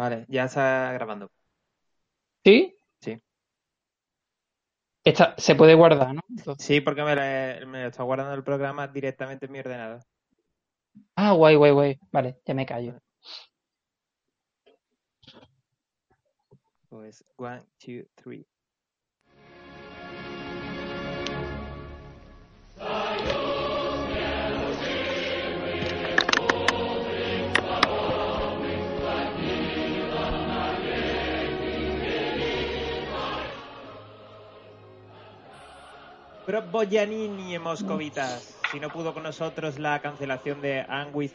Vale, ya está grabando. ¿Sí? Sí. Esta, se puede guardar, ¿no? Entonces- Sí, porque me, la- me está guardando el programa directamente en mi ordenador. Ah, guay, guay, guay. Vale, ya me callo. Pues, one, two, three. Pero Boyanini en Moscovitas. Si no pudo con nosotros la cancelación de And With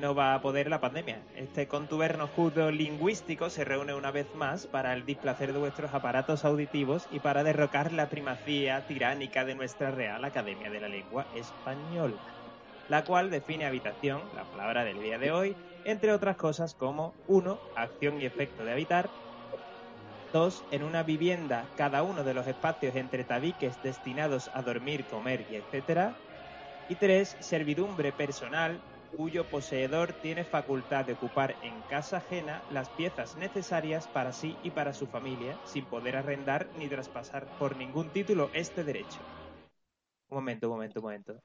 no va a poder la pandemia. Este contuberno judo lingüístico se reúne una vez más para el displacer de vuestros aparatos auditivos y para derrocar la primacía tiránica de nuestra Real Academia de la Lengua Española, la cual define habitación, la palabra del día de hoy, entre otras cosas como 1. Acción y efecto de habitar, 2. En una vivienda, cada uno de los espacios entre tabiques destinados a dormir, comer y etcétera. Y 3. Servidumbre personal, cuyo poseedor tiene facultad de ocupar en casa ajena las piezas necesarias para sí y para su familia, sin poder arrendar ni traspasar por ningún título este derecho. Un momento, un momento, un momento.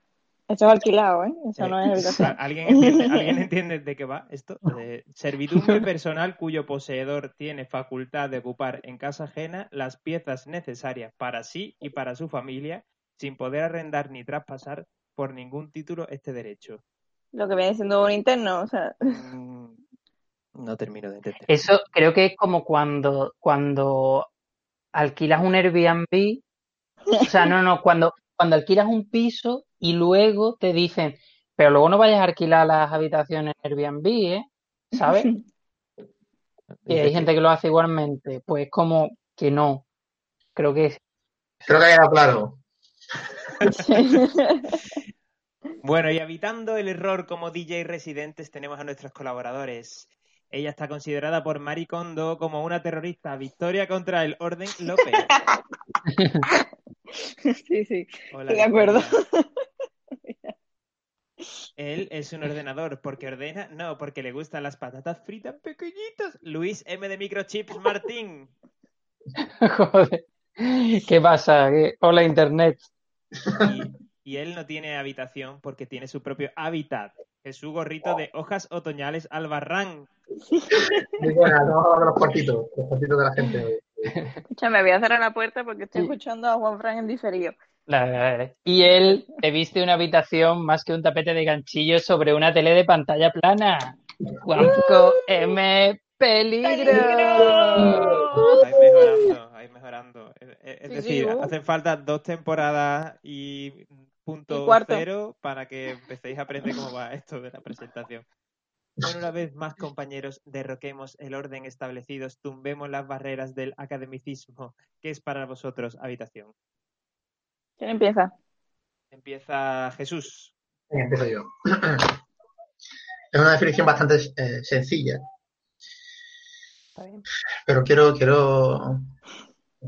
Eso es alquilado, ¿eh? Eso Eh, no es habitación. ¿Alguien entiende, ¿Alguien entiende de qué va esto? De servidumbre personal cuyo poseedor tiene facultad de ocupar en casa ajena las piezas necesarias para sí y para su familia, sin poder arrendar ni traspasar por ningún título este derecho. Lo que viene siendo un interno, o sea, Mm, No termino de entender. Eso creo que es como cuando, cuando alquilas un Airbnb. O sea, no, no, cuando, cuando alquilas un piso y luego te dicen, pero luego no vayas a alquilar las habitaciones en Airbnb, ¿eh? ¿Sabes? Y hay gente que lo hace igualmente. Pues como que no. Creo que es Creo que ha quedado claro. Bueno, y habitando el error como DJ residentes tenemos a nuestros colaboradores. Ella está considerada por Mari Kondo como una terrorista. Victoria contra el orden López. sí, sí. Hola, Estoy de acuerdo. Él es un ordenador porque ordena, no, porque le gustan las patatas fritas pequeñitas. Luis M de Microchips Martín. Joder. ¿Qué pasa? ¿Qué- Hola, Internet. Y, y él no tiene habitación porque tiene su propio hábitat. Es su gorrito de hojas otoñales Albarrán. Muy buena, de los cortitos, los cortitos de la gente. Escúchame, voy a cerrar la puerta porque estoy escuchando a Juan Fran en diferido. La- Y él te viste una habitación más que un tapete de ganchillo sobre una tele de pantalla plana. Juanco M. Peligro. Vais mejorando, vais mejorando. Es, es- decir, sí, uh. hacen falta dos temporadas y punto cero para que empecéis a aprender cómo va esto de la presentación. Bueno, una vez más, compañeros, derroquemos el orden establecido, tumbemos las barreras del academicismo. ¿Qué es para vosotros habitación? ¿Quién empieza? Empieza Jesús. Empiezo yo. Es una definición bastante eh, sencilla, Está bien. pero quiero, quiero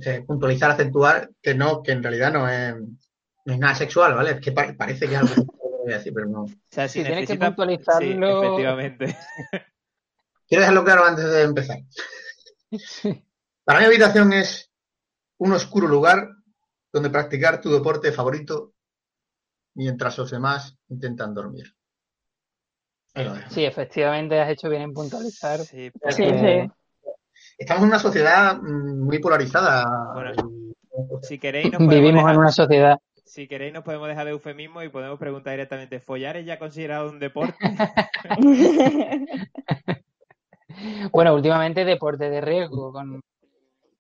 eh, puntualizar, acentuar que no, que en realidad no es, no es nada sexual, ¿vale? Es que pa- parece que es algo que voy a decir, pero no. O sea, si Si tienes que puntualizarlo- Sí, efectivamente. Quiero dejarlo claro antes de empezar. Para mi habitación es un oscuro lugar donde practicar tu deporte favorito mientras los demás intentan dormir. Sí, efectivamente has hecho bien en puntualizar. Sí, Sí, porque- sí. Estamos en una sociedad mm, muy polarizada. Bueno, si queréis nos podemos Vivimos en una sociedad. Si queréis nos podemos dejar de eufemismo y podemos preguntar directamente, ¿follar es ya considerado un deporte? Bueno, últimamente deporte de riesgo con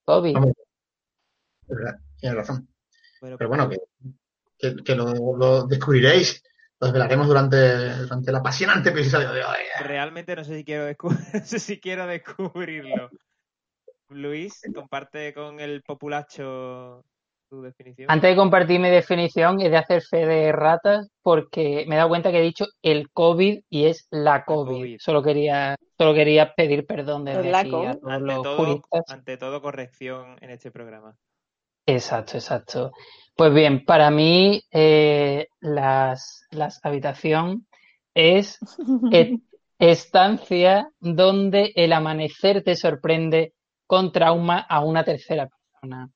COVID. Vamos. Es verdad, tienes razón. Bueno, Pero bueno, que, que, que lo, lo descubriréis, lo desvelaremos durante, durante el apasionante episodio de hoy. realmente no sé si quiero, descu- no sé si quiero descubrirlo. Luis, comparte con el populacho tu definición. Antes de compartir mi definición, he de hacer fe de ratas porque me he dado cuenta que he dicho el COVID y es la COVID. COVID. Solo quería, solo quería pedir perdón desde aquí a todos ante, los todo, juristas. ante todo, corrección en este programa. Exacto, exacto. Pues bien, para mí eh, las, las habitación es, estancia donde el amanecer te sorprende con trauma a una tercera persona.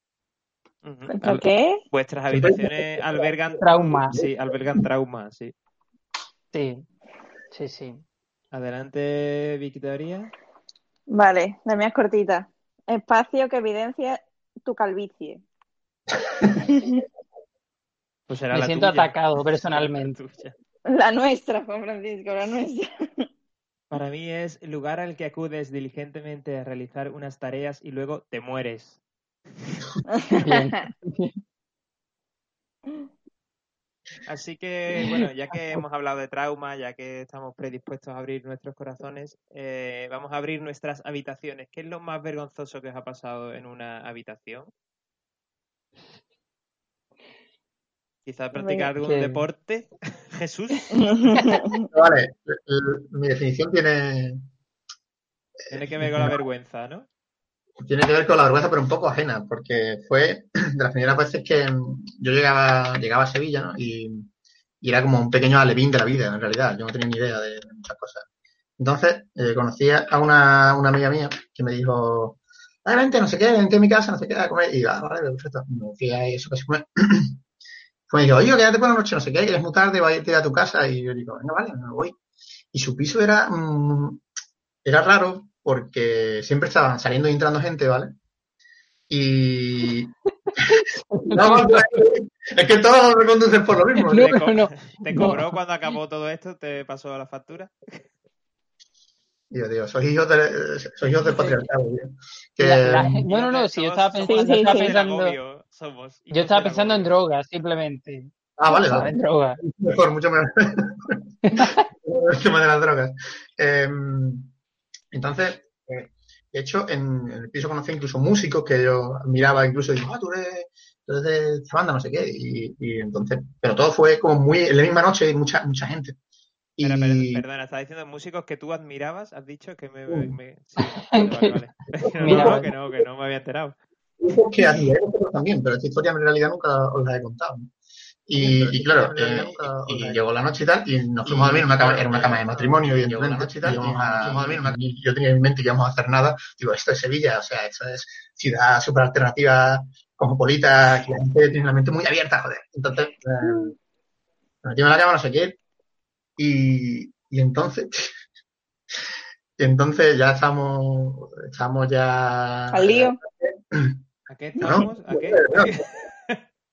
¿Contra Al- qué? Vuestras habitaciones albergan Trauma. Sí, albergan trauma, sí. Sí, sí, sí. Adelante, Victoria. Vale, la mía es cortita. Espacio que evidencia tu calvicie. Pues será Me la siento tuya. atacado personalmente. La nuestra, Juan Francisco, la nuestra. Para mí es lugar al que acudes diligentemente a realizar unas tareas y luego te mueres. Así que, bueno, ya que hemos hablado de trauma, ya que estamos predispuestos a abrir nuestros corazones, eh, vamos a abrir nuestras habitaciones. ¿Qué es lo más vergonzoso que os ha pasado en una habitación? Quizás practicar algún que- deporte. Jesús, Vale, mi definición tiene, tiene que ver con la vergüenza, ¿no? Tiene que ver con la vergüenza, pero un poco ajena, porque fue de las primeras veces que mm, yo llegaba, llegaba a Sevilla, ¿no? Y, y era como un pequeño alevín de la vida, en realidad. Yo no tenía ni idea de muchas cosas. Entonces, eh, conocí a una, una amiga mía que me dijo, ah, vente, no sé qué, vente a mi casa, no sé qué, a comer. Y yo, ah, vale, perfecto. Me fui a eso, casi comer. Pues me dijo, oye, quédate por la noche, no sé qué, que es muy tarde, voy a irte a tu casa. Y yo digo, venga, vale, me voy. Y su piso era, mm, era raro porque siempre estaban saliendo y entrando gente, ¿vale? Y... No, es que todos reconducen por lo mismo. No, ¿Te, co- no, te no. cobró cuando acabó todo esto? ¿Te pasó la factura? Dios, Dios, sois hijos, del patriarcado, tío. Que, La- la- no, no, no, si yo estaba pensando, Sí, yo sí, estaba sí. pensando, agobio, somos yo estaba pensando en drogas, simplemente. Ah, vale, vale. en drogas. Mejor, mucho mejor. El tema de las drogas. Eh, entonces, eh, de hecho, en, en el piso conocí incluso músicos que yo admiraba, incluso digo, ah, tú eres, tú eres de esta banda, no sé qué. Y, y entonces, pero todo fue como muy, en la misma noche, mucha, mucha gente. Y perdona, estás diciendo músicos que tú admirabas, has dicho que me... Sí. me- sí, vale, vale, vale. No, Mira, no, que no, que no me había enterado. grupos que admiré también, pero esta historia en realidad nunca os la he contado. ¿no? Y, y claro, eh, y llegó la noche y tal, y nos fuimos a dormir en una cama, era una cama de matrimonio, y llegó la noche y tal, y a, fuimos a dormir una- y yo tenía en mente que íbamos a hacer nada, digo, esto es Sevilla, o sea, esto es ciudad súper alternativa, cosmopolita, que la gente tiene la mente muy abierta, joder. Entonces, eh, nos metimos en la cama, no sé qué, y, y entonces, y entonces ya estamos, estamos ya... Al lío. ¿A qué No, estamos? ¿A qué?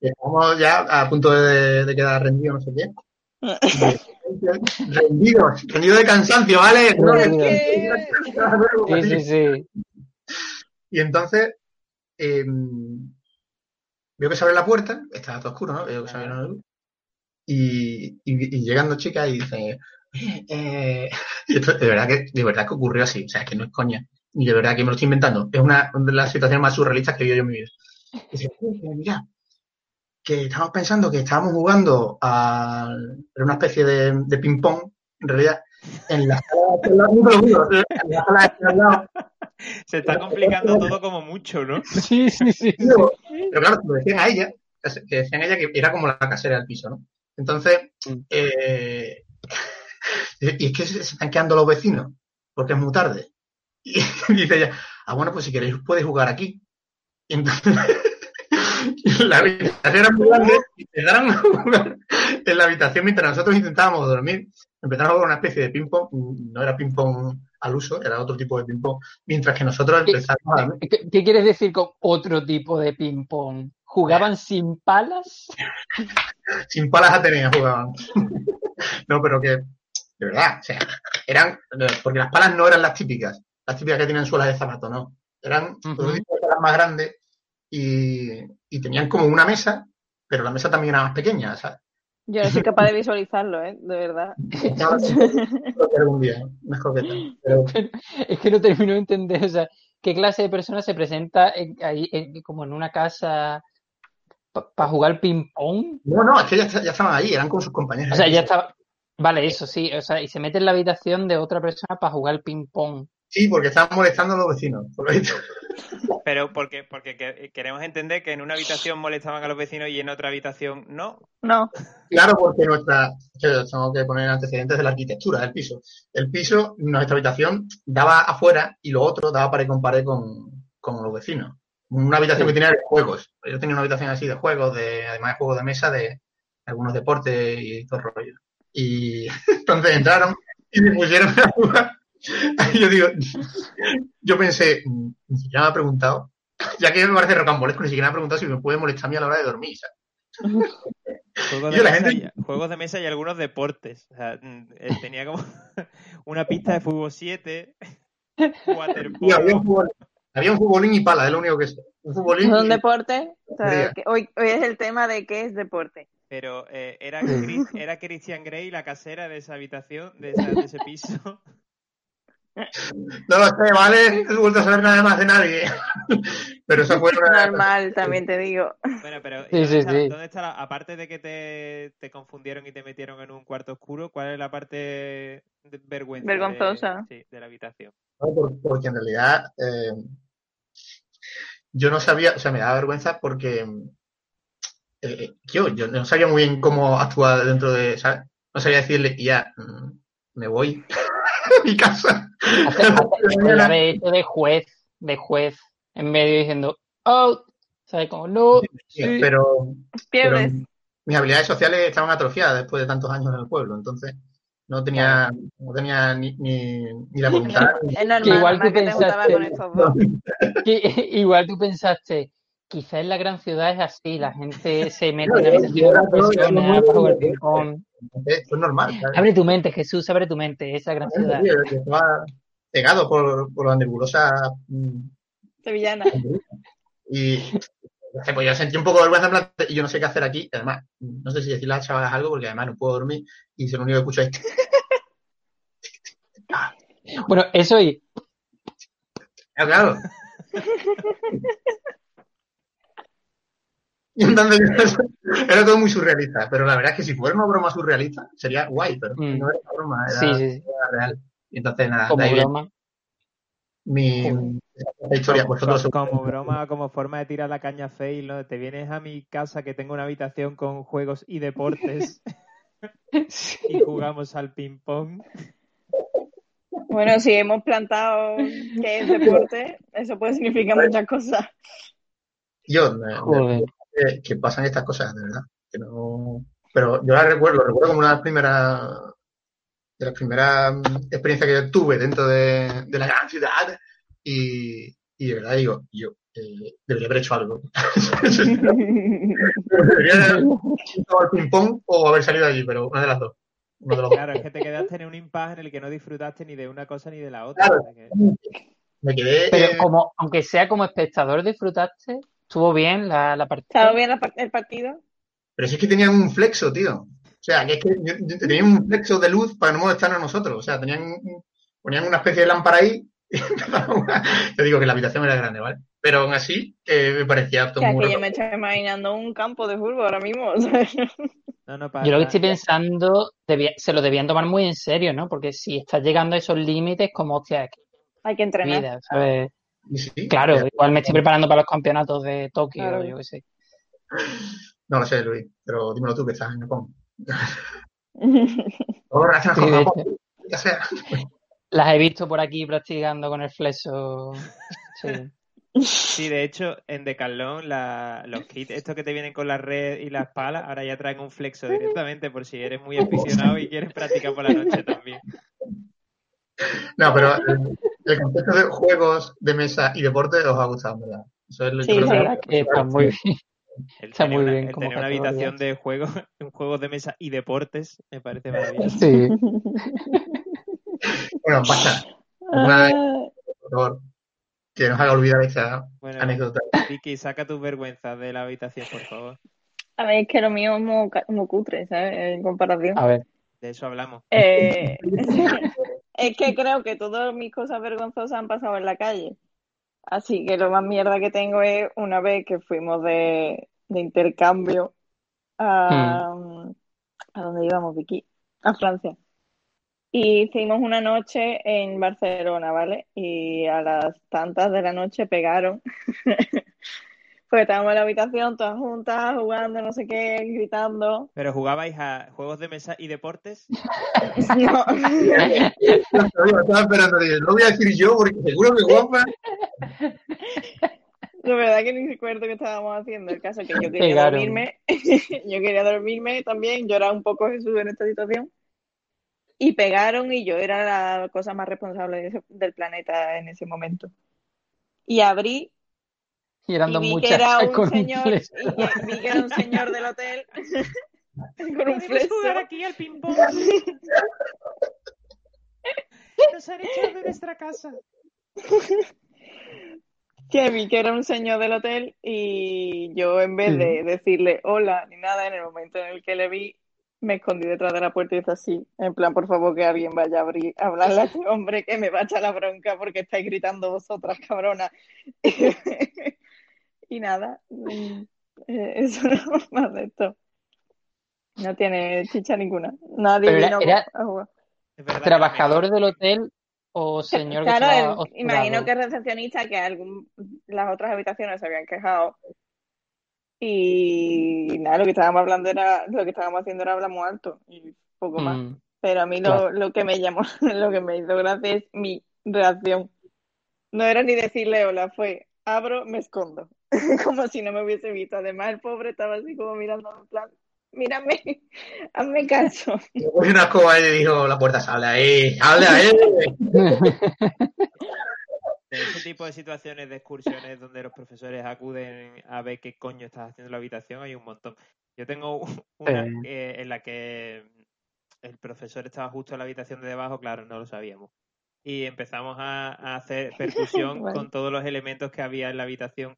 Estamos ya a punto de, de quedar rendidos, no sé qué. Rendidos, rendidos de cansancio, ¿vale? No. Sí, sí, sí. Y entonces eh, veo que se abre la puerta, estaba todo oscuro, ¿no? Veo que se abre la luz. Y, y, y llegando chica y dice, "Oye, eh", y esto de verdad que de verdad que ocurrió así, o sea, es que no es coña. Y de verdad que me lo estoy inventando. Es una, de las situaciones más surrealistas que he vivido yo en mi vida. Dice, "Oye, que mira, que estamos pensando que estábamos jugando a una especie de, de ping-pong, en realidad, en la sala de en la sala de al lado, Se está complicando todo como mucho, ¿no? Sí, sí, sí. Pero claro, lo decían a ella, que decían a ella que era como la casera del piso, ¿no? Entonces, Mm. eh, y es que se, se están quedando los vecinos, porque es muy tarde. Y dice ella, ah, bueno, pues si queréis podéis jugar aquí. Y entonces, la habitación era muy grande y empezaron a jugar en la habitación mientras nosotros intentábamos dormir. Empezaron a jugar una especie de ping-pong, no era ping-pong al uso, era otro tipo de ping-pong, mientras que nosotros ¿Qué- empezábamos a dormir. ¿Qué, qué quieres decir con otro tipo de ping-pong? ¿Jugaban sin palas? sin palas Atenea jugaban. no, pero que, de verdad, o sea, eran, porque las palas no eran las típicas, las típicas que tienen suelas de zapato, no. Eran Ujú. otro tipo de palas más grandes y, y tenían como una mesa, pero la mesa también era más pequeña, ¿sabes? Yo no soy capaz de visualizarlo, ¿eh? De verdad. Algún día. Pero, Es que no termino de entender, o sea, ¿qué clase de persona se presenta en- ahí en- como en una casa para jugar ping-pong? no, no, es que ya, ya estaban ahí, eran con sus compañeros. O sea, ya estaba. Vale, eso sí, o sea, y se mete en la habitación de otra persona para jugar ping-pong. Sí, porque estaban molestando a los vecinos. Por lo visto. Pero porque, porque que- queremos entender que en una habitación molestaban a los vecinos y en otra habitación no. No, Claro, porque nuestra. Tengo que poner antecedentes de la arquitectura del piso. El piso, nuestra habitación, daba afuera y lo otro daba pared con pared con, con los vecinos. Una habitación que tenía de juegos. Yo tenía una habitación así de juegos, de, además de juegos de mesa, de algunos deportes y todo el rollo. Y entonces entraron y me pusieron a jugar. Yo digo, yo pensé, "Mm, ni siquiera me ha preguntado, ya que me parece rocambolesco, ni siquiera me ha preguntado si me puede molestar a mí a la hora de dormir. ¿sabes? Juegos de, la mesa gente- y, juegos de mesa y algunos deportes. O sea, mm, eh, tenía como una pista de fútbol 7, Y había un, waterpolo. fútbol, había un futbolín y pala, es lo único que es. Un futbolín es un y- deporte. O sea, Sería. que hoy, hoy es el tema de qué es deporte. Pero eh, era, Chris- era Christian Grey la casera de esa habitación, de, esa- de ese piso. No lo sé, ¿vale? No he vuelto a saber nada más de nadie. Pero eso fue una... Normal, también te digo. Bueno, pero Sí, ¿dónde, sí, está, sí. dónde está la- aparte de que te, te confundieron y te metieron en un cuarto oscuro, cuál es la parte de vergüenza de- Vergonzosa. sí, de la habitación? No, porque en realidad eh, yo no sabía, o sea, me daba vergüenza porque eh, yo, yo no sabía muy bien cómo actuar dentro de, ¿sabes? No sabía decirle, y ya, mm, me voy a mi casa. Hace, hace- podría haber hecho de juez, de juez, en medio diciendo, oh, ¿sabes? Como, no, sí. Pero, pero mis habilidades sociales estaban atrofiadas después de tantos años en el pueblo, entonces no tenía, no tenía ni, ni, ni la voluntad. Es normal, Que igual tú que te juntaba pensaste- con dos. Que igual tú pensaste, quizás en la gran ciudad es así, la gente se mete en de. Entonces, Esto es normal. ¿sabes? Abre tu mente, Jesús, abre tu mente, esa gran ciudad. Tío, que estaba cegado por, por la nebulosa mm, Sevillana. y sé, pues yo sentí un poco de vergüenza en plan, y yo no sé qué hacer aquí además no sé si decirle a las chavalas algo porque además no puedo dormir y si lo único que escucho es Bueno, eso y Ah, claro y entonces era todo muy surrealista pero la verdad es que si fuera una broma surrealista sería guay pero Mm. no era una broma era, sí, sí, sí, era real y entonces nada como de ahí broma. mi historia Como, vosotros co- como broma, como forma de tirar la caña fail, ¿no? Te vienes a mi casa que tengo una habitación con juegos y deportes y jugamos al ping pong. Bueno, si hemos plantado que es deporte, eso puede significar muchas cosas. yo me- Joder. Que, que pasan estas cosas, de verdad. Que no... Pero yo la recuerdo, lo recuerdo como una de las primeras, de las primeras mm, experiencias que yo tuve dentro de, de la gran ciudad. Y, y de verdad digo, yo eh, debería haber hecho algo. debería haber al ping-pong o haber salido de allí, pero una de las dos. Una de las dos. Claro, es que te quedaste en un impasse en el que no disfrutaste ni de una cosa ni de la otra. Claro. Así que- Me quedé. Pero eh, como, aunque sea como espectador, disfrutaste, estuvo bien la, la partida. ¿Estaba bien la el partido? Pero si es que tenían un flexo, tío. O sea, que es que tenían un flexo de luz para no molestarnos a nosotros. O sea, tenían ponían una especie de lámpara ahí. Yo digo que la habitación era grande, ¿vale? Pero aún así eh, me parecía todo Que muy aquí yo me estoy imaginando un campo de fútbol ahora mismo. No, no, para, Yo lo que estoy pensando, debía- se lo debían tomar muy en serio, ¿no? Porque si estás llegando a esos límites, como, hostia, que Hay que entrenar. vida, ¿sabes? Sí, Claro, eh, igual me estoy preparando para los campeonatos de Tokio, Claro. yo qué sé. No lo sé, Luis, pero dímelo tú que estás en Japón. Sí, con Japón. Ya sea. Las he visto por aquí practicando con el flexo. Sí. Sí, de hecho, en Decathlon la, los kits, estos que te vienen con la red y las palas, ahora ya traen un flexo directamente por si eres muy aficionado y quieres practicar por la noche también. No, pero el, concepto de juegos de mesa y deporte os ha gustado, ¿verdad? Eso es lo Sí, yo creo La que- verdad que está muy bien. El Está muy una, bien el como tener una habitación de juegos, un juego de mesa y deportes, me parece maravilloso. Sí. Bueno, basta, Una- Ah, por favor, que nos haga olvidar esa Bueno, anécdota. Vicky, saca tus vergüenzas de la habitación, por favor. A ver, es que lo mío es muy cutre, ¿sabes? En comparación. A ver. De eso hablamos. Eh, es que creo que todas mis cosas vergonzosas han pasado en la calle. Así que lo más mierda que tengo es una vez que fuimos de, de intercambio a, ¿a dónde íbamos, Vicky? A Francia. Y hicimos una noche en Barcelona, ¿vale? Y a las tantas de la noche pegaron. Pues estábamos en la habitación todas juntas, jugando, no sé qué, gritando. ¿Pero jugabais a juegos de mesa y deportes? No. Estaba esperando, no voy a decir yo porque seguro que guapa. La verdad que ni recuerdo qué estábamos haciendo. El caso es que yo quería dormirme. yo quería dormirme también. Yo era un poco Jesús en esta situación. Y pegaron y yo era la cosa más responsable de ese- del planeta en ese momento. Y abrí Y eran dos muchachas era un con un señor, fleso. y vi que era un señor del hotel con un ¿Podemos fleso. jugar aquí al ping-pong? Nos han echado de nuestra casa. que vi que era un señor del hotel y yo en vez de decirle hola ni nada, en el momento en el que le vi, me escondí detrás de la puerta y hice así, en plan, por favor que alguien vaya a abrir, a hablarle a este hombre que me va a echar la bronca porque estáis gritando vosotras, cabrona. Y nada, eh, eso no más de esto. No tiene chicha ninguna. Nadie Pero era- vino era- a jugar. Es verdad que ¿Trabajador del hotel o señor que Claro, estaba el- imagino que recepcionista, que algún, las otras habitaciones se habían quejado. Y nada, lo que estábamos hablando era, lo que estábamos haciendo era hablar muy alto y poco más. Mm, Pero a mí lo, Claro. lo que me llamó, lo que me hizo gracia es mi reacción. No era ni decirle hola, fue abro, me escondo. Como si no me hubiese visto. Además, el pobre estaba así como mirando en plan, mírame, hazme caso. Puse una escoba y le dijo, la puerta, sale ahí, sale ahí. De ese tipo de situaciones de excursiones donde los profesores acuden a ver qué coño estás haciendo en la habitación, hay un montón. Yo tengo una eh, en la que el profesor estaba justo en la habitación de debajo, claro, no lo sabíamos. Y empezamos a, a hacer percusión con todos los elementos que había en la habitación.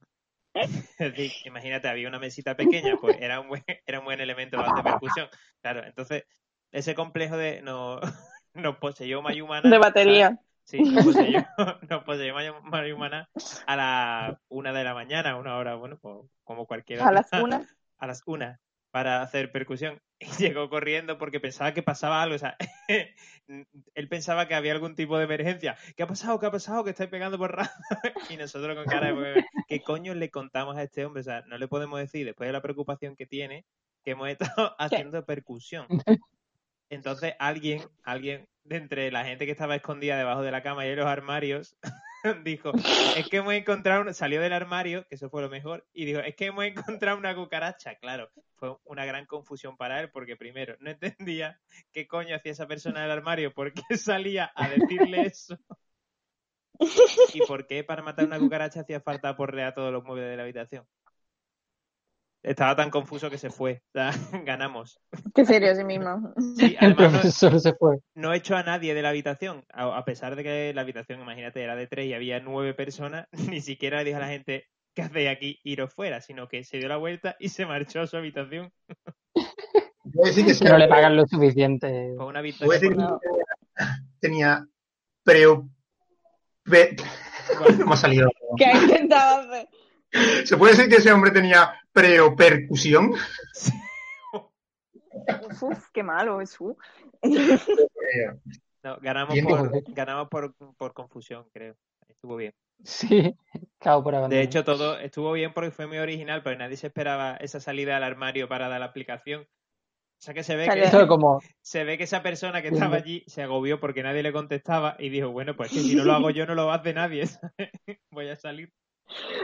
Decir, imagínate, había una mesita pequeña, pues era un buen, era un buen elemento para hacer percusión. Claro, entonces ese complejo de no, nos poseyó Mayumana. De batería. Sí, nos poseyó, nos poseyó Mayu- Mayumana a las una de la mañana, una hora, bueno, pues, como cualquiera. A las una. A las una para hacer percusión. Y llegó corriendo porque pensaba que pasaba algo. O sea, él pensaba que había algún tipo de emergencia. ¿Qué ha pasado? ¿Qué ha pasado? Que estáis pegando por rato. y nosotros con cara de... ¿Qué coño le contamos a este hombre? O sea, no le podemos decir, después de la preocupación que tiene, que hemos estado haciendo percusión. Entonces alguien, alguien de entre la gente que estaba escondida debajo de la cama y en los armarios, dijo, es que hemos encontrado, una-". salió del armario, que eso fue lo mejor, y dijo, es que hemos encontrado una cucaracha. Claro, fue una gran confusión para él, porque primero, no entendía qué coño hacía esa persona del armario, por qué salía a decirle eso. ¿Y por qué para matar una cucaracha hacía falta porrear todos los muebles de la habitación? Estaba tan confuso que se fue. O sea, ganamos. Qué serio, sí mismo. Sí, El además no, profesor se fue. no echó a nadie de la habitación, a, a pesar de que la habitación, imagínate, era de tres y había nueve personas, ni siquiera le dijo a la gente, ¿qué hacéis aquí? Iros fuera, sino que se dio la vuelta y se marchó a su habitación. Decir que no le pagan lo suficiente. Fue una victoria. decir por- que tenía preo... pe- No me ha salido. ¿Qué ha intentado hacer? ¿Se puede decir que ese hombre tenía preopercusión? Uf, qué malo, Jesús. Eh, No, ganamos por, ganamos por, por confusión, creo. Estuvo bien. Sí, cao por abandonar. De hecho, todo estuvo bien porque fue muy original, pero nadie se esperaba esa salida al armario para dar la aplicación. O sea que se ve Salió- que, es como, se ve que esa persona que estaba allí se agobió porque nadie le contestaba y dijo, bueno, pues que si no lo hago yo no lo hace nadie, ¿sabes? Voy a salir.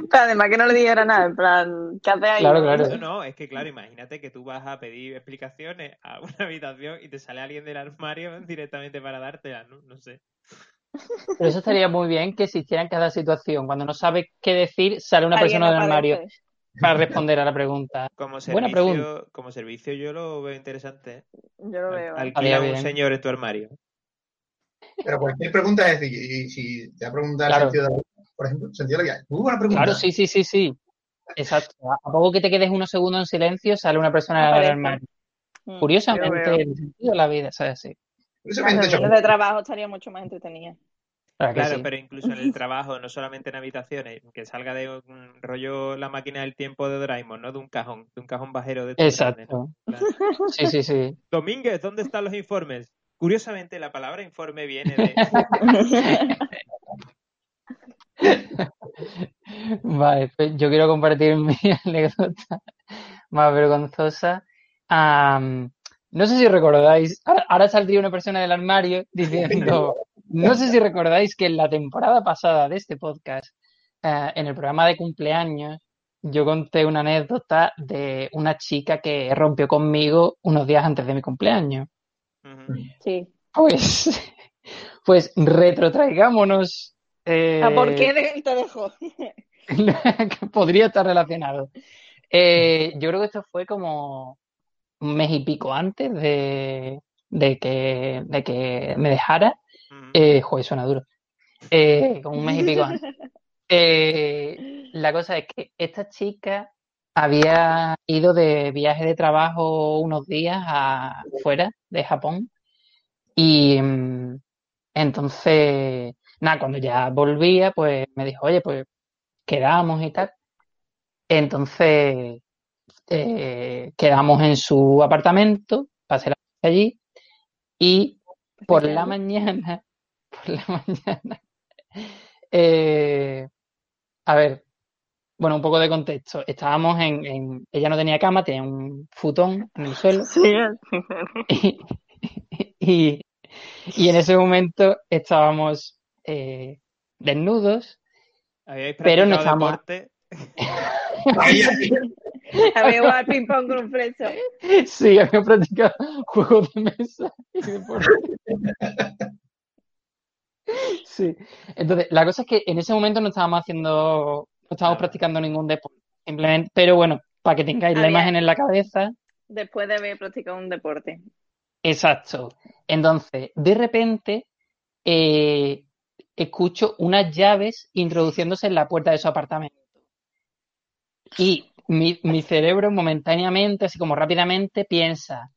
Pero además que no le dijera nada, en plan, ¿qué hace ahí? Claro, claro. No, no, es que claro, imagínate que tú vas a pedir explicaciones a una habitación y te sale alguien del armario directamente para dártelas, ¿no? No sé. pero eso estaría muy bien que existiera en cada situación. Cuando no sabes qué decir, sale una persona del armario para responder a la pregunta. Como Buena servicio, como servicio yo lo veo interesante. ¿eh? Yo lo veo. Alquila un bien. señor en tu armario. Pero cualquier pregunta es decir, y si te va a preguntar Claro. sentido de la vida, por ejemplo, sentido de la vida. Muy buena pregunta. Claro, sí, sí, sí, sí. Exacto. A poco que te quedes unos segundos en silencio, sale una persona del armario. Mm, yo Curiosamente, el sentido de la vida, ¿sabes? Sí. Eso. reuniones de trabajo estaría mucho más entretenida. Claro que Claro, sí. pero incluso en el trabajo, no solamente en habitaciones, que salga de un rollo la máquina del tiempo de Doraemon, ¿no? De un cajón, de un cajón bajero de estos grandes, ¿no? Exacto. Claro. Sí, sí, sí. Domínguez, ¿dónde están los informes? Curiosamente, la palabra informe viene de. Vale, pues yo quiero compartir mi anécdota más vergonzosa. No sé si recordáis, ahora, ahora saldría una persona del armario diciendo, no sé si recordáis que en la temporada pasada de este podcast, eh, en el programa de cumpleaños, yo conté una anécdota de una chica que rompió conmigo unos días antes de mi cumpleaños. Sí. Pues, pues retrotraigámonos. Eh, ¿A por qué de- te dejó? que podría estar relacionado. Eh, yo creo que esto fue como un mes y pico antes de, de que, de que me dejara. Eh, joder, suena duro. Eh, como un mes y pico antes. Eh, la cosa es que esta chica había ido de viaje de trabajo unos días afuera de Japón y mm, entonces, nada, cuando ya volvía, pues me dijo, oye, pues quedamos y tal. Entonces, eh, quedamos en su apartamento, pasé la noche allí y por la mañana, por la mañana, eh, a ver, bueno, un poco de contexto. Estábamos en, en- ella no tenía cama, tenía un futón en el suelo Sí. y, y, y en ese momento estábamos eh, desnudos, ¿Habíais Pero no estamos- deporte? Había jugado al ping pong con un flecho. sí, habíamos practicado juegos de mesa y deporte. Sí, entonces la cosa es que en ese momento no estábamos haciendo, no estábamos practicando ningún deporte, simplemente, pero bueno, para que tengáis la Había- imagen en la cabeza, Después de haber practicado un deporte. Exacto. Entonces, de repente, eh, escucho unas llaves introduciéndose en la puerta de su apartamento. Y mi, mi cerebro momentáneamente, así como rápidamente, piensa,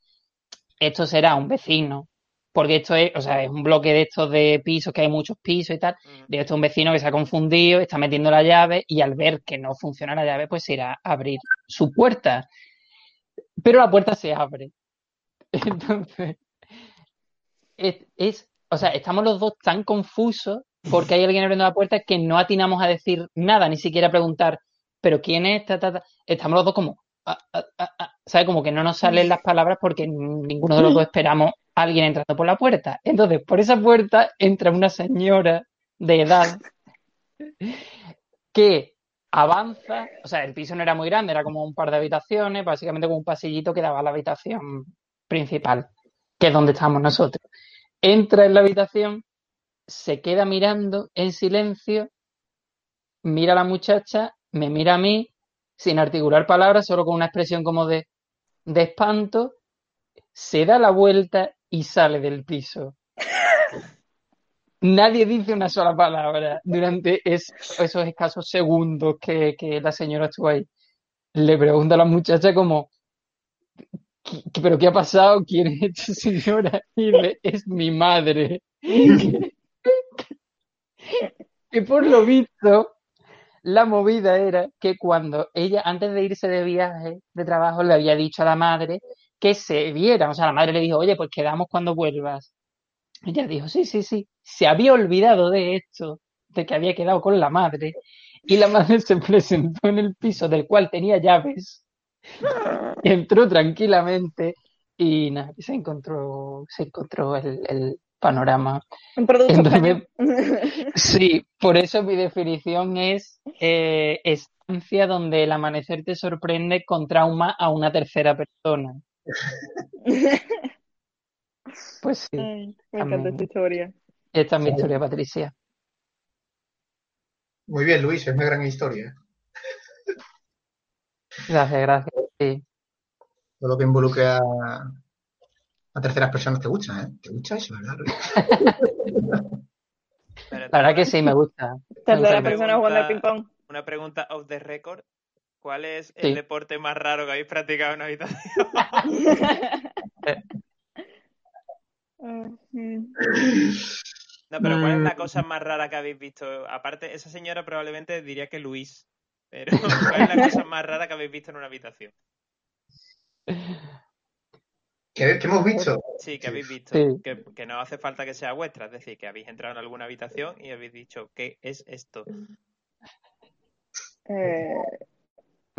esto será un vecino, porque esto es, o sea, es un bloque de estos de pisos, que hay muchos pisos y tal. De esto un vecino que se ha confundido, está metiendo la llave y al ver que no funciona la llave, pues irá a abrir su puerta. Pero la puerta se abre. Entonces, es, es- o sea, estamos los dos tan confusos porque hay alguien abriendo la puerta que no atinamos a decir nada, ni siquiera a preguntar, ¿pero quién es? Ta, ta, ta. Estamos los dos como, ah, ah, ah, ¿sabes? Como que no nos salen las palabras porque ninguno de los dos esperamos a alguien entrando por la puerta. Entonces, por esa puerta entra una señora de edad que avanza, o sea, el piso no era muy grande, era como un par de habitaciones, básicamente como un pasillito que daba a la habitación principal, que es donde estamos nosotros. Entra en la habitación, se queda mirando en silencio, mira a la muchacha, me mira a mí, sin articular palabras, solo con una expresión como de, de espanto, se da la vuelta y sale del piso. Nadie dice una sola palabra durante es- esos escasos segundos que, que la señora estuvo ahí. Le pregunta a la muchacha como, "¿Qué- qué- ¿pero qué ha pasado? ¿Quién es esta señora? Y dice, es mi madre. Que por lo visto, la movida era que cuando ella, antes de irse de viaje de trabajo, le había dicho a la madre que se viera. O sea, la madre le dijo, oye, pues quedamos cuando vuelvas. Ella dijo, sí, sí, sí. Se había olvidado de esto, de que había quedado con la madre. Y la madre se presentó en el piso del cual tenía llaves. Entró tranquilamente y nada, se encontró, se encontró el panorama. Un producto Entonces, español. Sí, por eso mi definición es eh, estancia donde el amanecer te sorprende con trauma a una tercera persona. Pues sí, Ay, me encanta esta historia. esta es mi historia, Patricia. Muy bien, Luis, es una gran historia. Gracias, gracias. Sí. Todo lo que involucre a, terceras personas te gusta, ¿eh? ¿Te gusta eso, verdad, La verdad que sí, me gusta. Tercera persona jugando al ping pregunta- pong. Una pregunta off the record. ¿Cuál es Sí. el deporte más raro que habéis practicado en habitación? No, pero ¿cuál es la cosa más rara que habéis visto? Aparte, esa señora probablemente diría que Luis. Pero ¿cuál es la cosa más rara que habéis visto en una habitación? ¿Qué, qué hemos visto? Sí, que habéis visto. Sí. Que, que no hace falta que sea vuestra. Es decir, que habéis entrado en alguna habitación y habéis dicho, ¿qué es esto? Eh,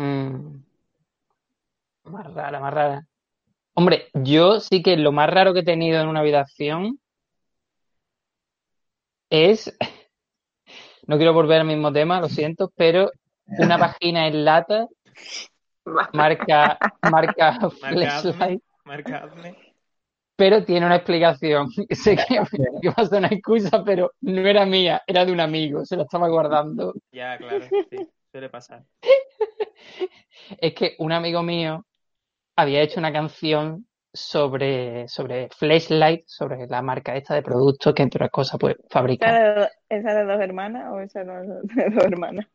Mm. Más rara, más rara. Hombre, yo sí que lo más raro que he tenido en una habitación es, no quiero volver al mismo tema, lo siento, pero una vagina en lata marca, marca flashlight, Marcadme. pero tiene una explicación. Sé que, que va a ser una excusa, pero no era mía, era de un amigo, se la estaba guardando. Ya, claro, sí, suele pasar. Es que un amigo mío había hecho una canción sobre, sobre Flashlight, sobre la marca esta de productos que entre otras cosas pues ¿Esa fabrica. de, esa de dos hermanas o esa no es de dos hermanas?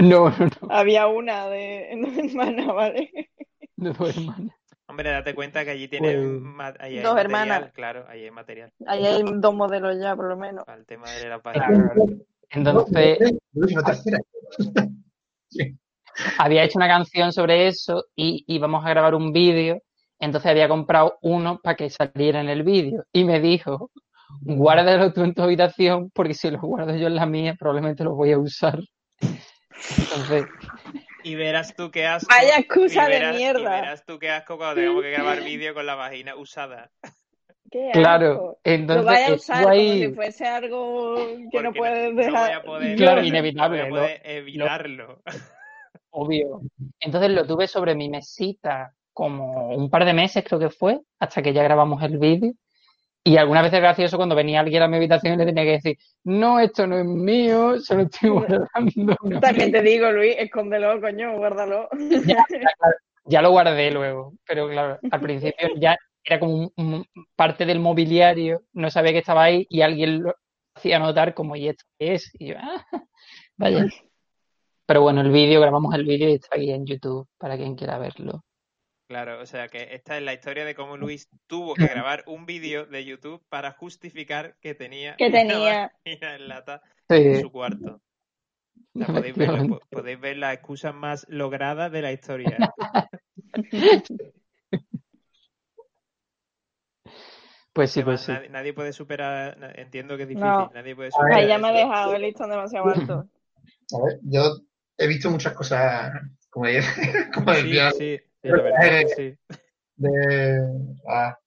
No, no, no, Había una de dos hermanas, ¿vale? de dos hermanas. Hombre, date cuenta que allí tienen Pues- ma- ahí hay Dos material, hermanas. Claro, ahí hay material. Ahí hay dos modelos ya, por lo menos. Para el tema de la página. Entonces, había hecho una canción sobre eso y íbamos a grabar un vídeo. Entonces había comprado uno para que saliera en el vídeo. Y me dijo, guárdalo tú en tu habitación porque si lo guardo yo en la mía probablemente lo voy a usar. Entonces, Y verás tú qué asco. Vaya excusa de verás- Y mierda. verás tú qué asco cuando tengamos que grabar vídeo con la vagina usada. Qué claro, asco. entonces Lo vaya a usar como ahí- si fuese algo que no puedes no voy dejar. a poder, Claro, no inevitable, voy a poder evitarlo. Obvio. Entonces lo tuve sobre mi mesita como un par de meses, creo que fue, hasta que ya grabamos el vídeo. Y algunas veces gracioso cuando venía alguien a mi habitación y le tenía que decir, no, esto no es mío, solo estoy guardando una También te digo, Luis, escóndelo, coño, guárdalo. Ya, ya, lo guardé luego, pero claro, al principio ya era como un- un- parte del mobiliario, no sabía que estaba ahí y alguien lo hacía notar como, ¿y esto qué es? Y yo, ah, vaya. Pero bueno, el vídeo, grabamos el vídeo y está aquí en YouTube para quien quiera verlo. Claro, o sea que esta es la historia de cómo Luis tuvo que grabar un vídeo de YouTube para justificar que tenía Que una tenía. vagina en lata en su cuarto. O sea, podéis, ver, efectivamente. podéis ver las excusas más logradas de la historia. Pues sí, pues sí. nadie, nadie puede superar, entiendo que es difícil, No. nadie puede superar. ver, ya me ha dejado el listón demasiado alto. A ver, yo he visto muchas cosas, como, como Sí, decía, sí, sí, la verdad es que sí. de, ah,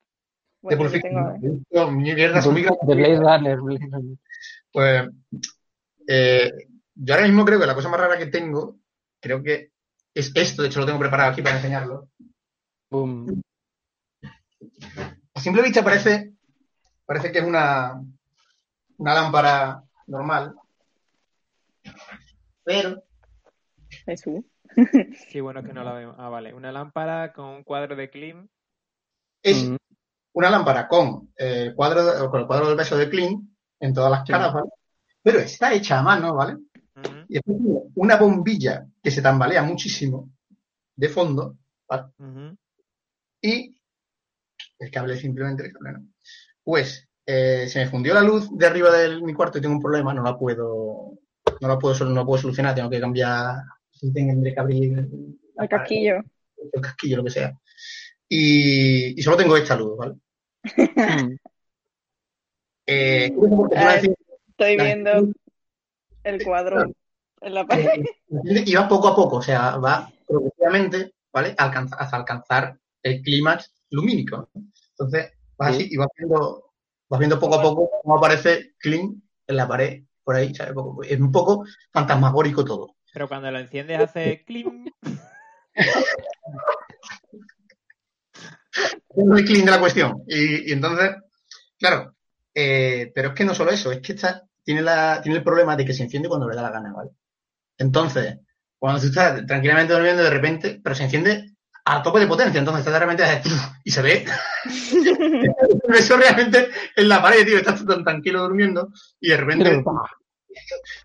de Bueno, tengo- De Blade Runner, Blade Runner. Pues eh, yo ahora mismo creo que la cosa más rara que tengo, creo que es esto, de hecho lo tengo preparado aquí para enseñarlo. Boom. A simple vista parece, parece que es una, una lámpara normal, pero Jesús. Sí, bueno, que no la vemos. Ah, vale. Una lámpara con un cuadro de Klim. es Mm. una lámpara con, eh, cuadro, con el cuadro del beso de Klein en todas las Sí. caras, ¿vale? Pero está hecha a mano, ¿vale? Y después tiene una bombilla que se tambalea muchísimo de fondo, ¿vale? y el cable simplemente el cable no. Pues eh, se me fundió la luz de arriba de mi cuarto y tengo un problema, no la puedo, no la puedo, no puedo solucionar, tengo que cambiar, tendré que abrir el, El casquillo. el casquillo, lo que sea. Y, y solo tengo esta luz, ¿vale? Eh, Estoy viendo el cuadro en la pared. y va poco a poco, o sea, va progresivamente, ¿vale? Alcanza- hasta alcanzar el clímax lumínico. Entonces, vas Sí. así y vas viendo, vas viendo poco a poco cómo aparece clean en la pared, por ahí, ¿sabes? Es un poco fantasmagórico todo. Pero cuando lo enciendes hace Klim. Es muy clean de la cuestión. Y, y entonces, claro, eh, pero es que no solo eso, es que esta tiene, la, tiene el problema de que se enciende cuando le da la gana, ¿vale? Entonces, cuando tú estás tranquilamente durmiendo de repente, pero se enciende a tope de potencia, entonces estás de repente hace y se ve eso realmente en la pared, tío, estás tan tranquilo durmiendo y de repente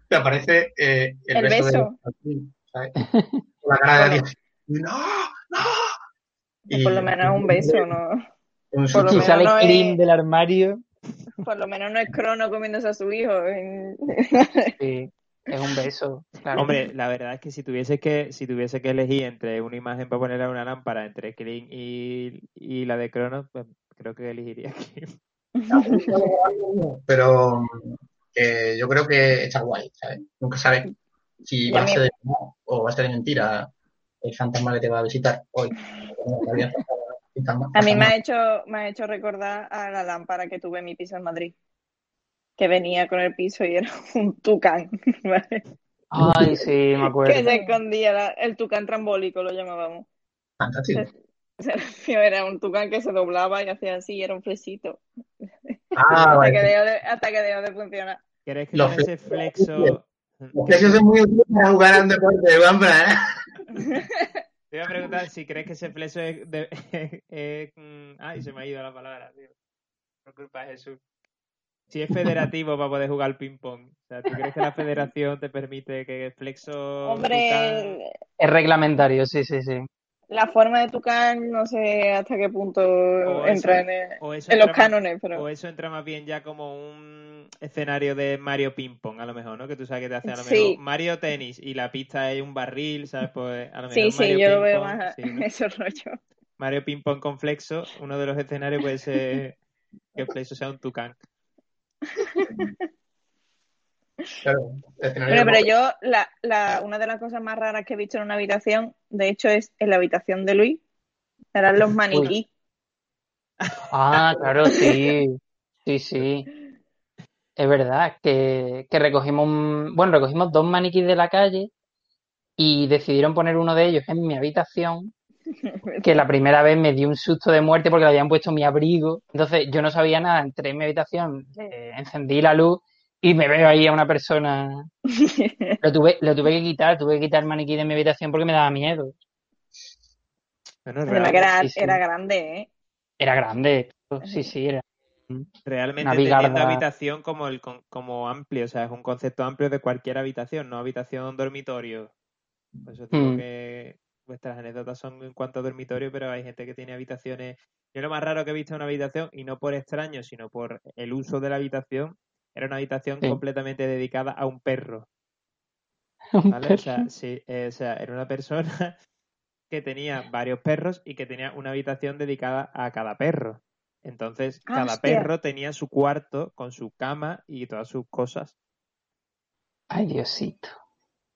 te aparece eh, el, El beso, beso. de ¿sabes? Con la cara de Dios. ¡No! ¡No! Y- Por lo menos un beso, ¿no? un por lo menos sale no es- clean del armario. Por lo menos no es Crono comiéndose a su hijo. en- Sí. Es un beso, claro. Hombre, la verdad es que si tuviese que, si tuviese que elegir entre una imagen para ponerle a una lámpara, entre Kling y, y la de Cronos, pues creo que elegiría Kling. Pero eh, yo creo que está guay, ¿sabes? Nunca sabes si va a ser o va a ser mentira el fantasma que te va a visitar hoy. A mí me ha hecho, me ha hecho recordar a la lámpara que tuve en mi piso en Madrid. Que venía con el piso y era un tucán, ¿vale? Ay, sí, me acuerdo. Que se escondía, la- el tucán trambólico lo llamábamos. Fantástico. Era un tucán que se doblaba y hacía así, y era un fresito. Ah, hasta, que dejó de, hasta que dejó de funcionar. ¿Crees que Los con ese flexo... Los precios son muy útiles para jugar a un deporte de Wambra, ¿eh? Te iba a preguntar si crees que ese flexo es... de- es- mm, Ay, se me ha ido la palabra, tío. Por culpa de Jesús. Si es federativo para poder jugar al ping-pong. O sea, ¿tú crees que la federación te permite que flexo... Hombre, Es reglamentario, sí, sí, sí. La forma de tucán no sé hasta qué punto O entra eso- en, el- o eso en los más- cánones, pero... O eso entra más bien ya como un escenario de Mario Ping Pong, a lo mejor, ¿no? Que tú sabes que te hace a lo Sí. mejor Mario Tenis y la pista es un barril, ¿sabes? Pues a lo mejor Sí, sí, Mario yo lo veo más sí, ¿no? ese rollo. Mario Ping Pong con Flexo, uno de los escenarios puede ser que Flexo sea un tucán. Claro, pero de- yo, la, la, una de las cosas más raras que he visto en una habitación, de hecho, es en la habitación de Luis, eran los maniquí. Ah, claro, sí. Sí, sí. Es verdad que, que recogimos, un- bueno, recogimos dos maniquís de la calle y decidieron poner uno de ellos en mi habitación, que la primera vez me dio un susto de muerte porque le habían puesto mi abrigo. Entonces yo no sabía nada, entré en mi habitación, eh, encendí la luz y me veo ahí a una persona. Lo tuve, lo tuve que quitar, tuve que quitar el maniquí de mi habitación porque me daba miedo. Bueno, Además realmente, que era, sí, sí. era grande, ¿eh? Era grande, sí, sí, era. realmente bigarda. habitación como el como amplio, o sea, es un concepto amplio de cualquier habitación, no habitación dormitorio. Por eso digo Mm. que vuestras anécdotas son en cuanto a dormitorio, pero hay gente que tiene habitaciones. Yo lo más raro que he visto en una habitación, y no por extraño, sino por el uso de la habitación, era una habitación Sí. completamente dedicada a un perro. Un ¿Vale? O sea, sí, eh, o sea, era una persona que tenía varios perros y que tenía una habitación dedicada a cada perro. Entonces, cada Hostia. perro tenía su cuarto con su cama y todas sus cosas. Ay, Diosito.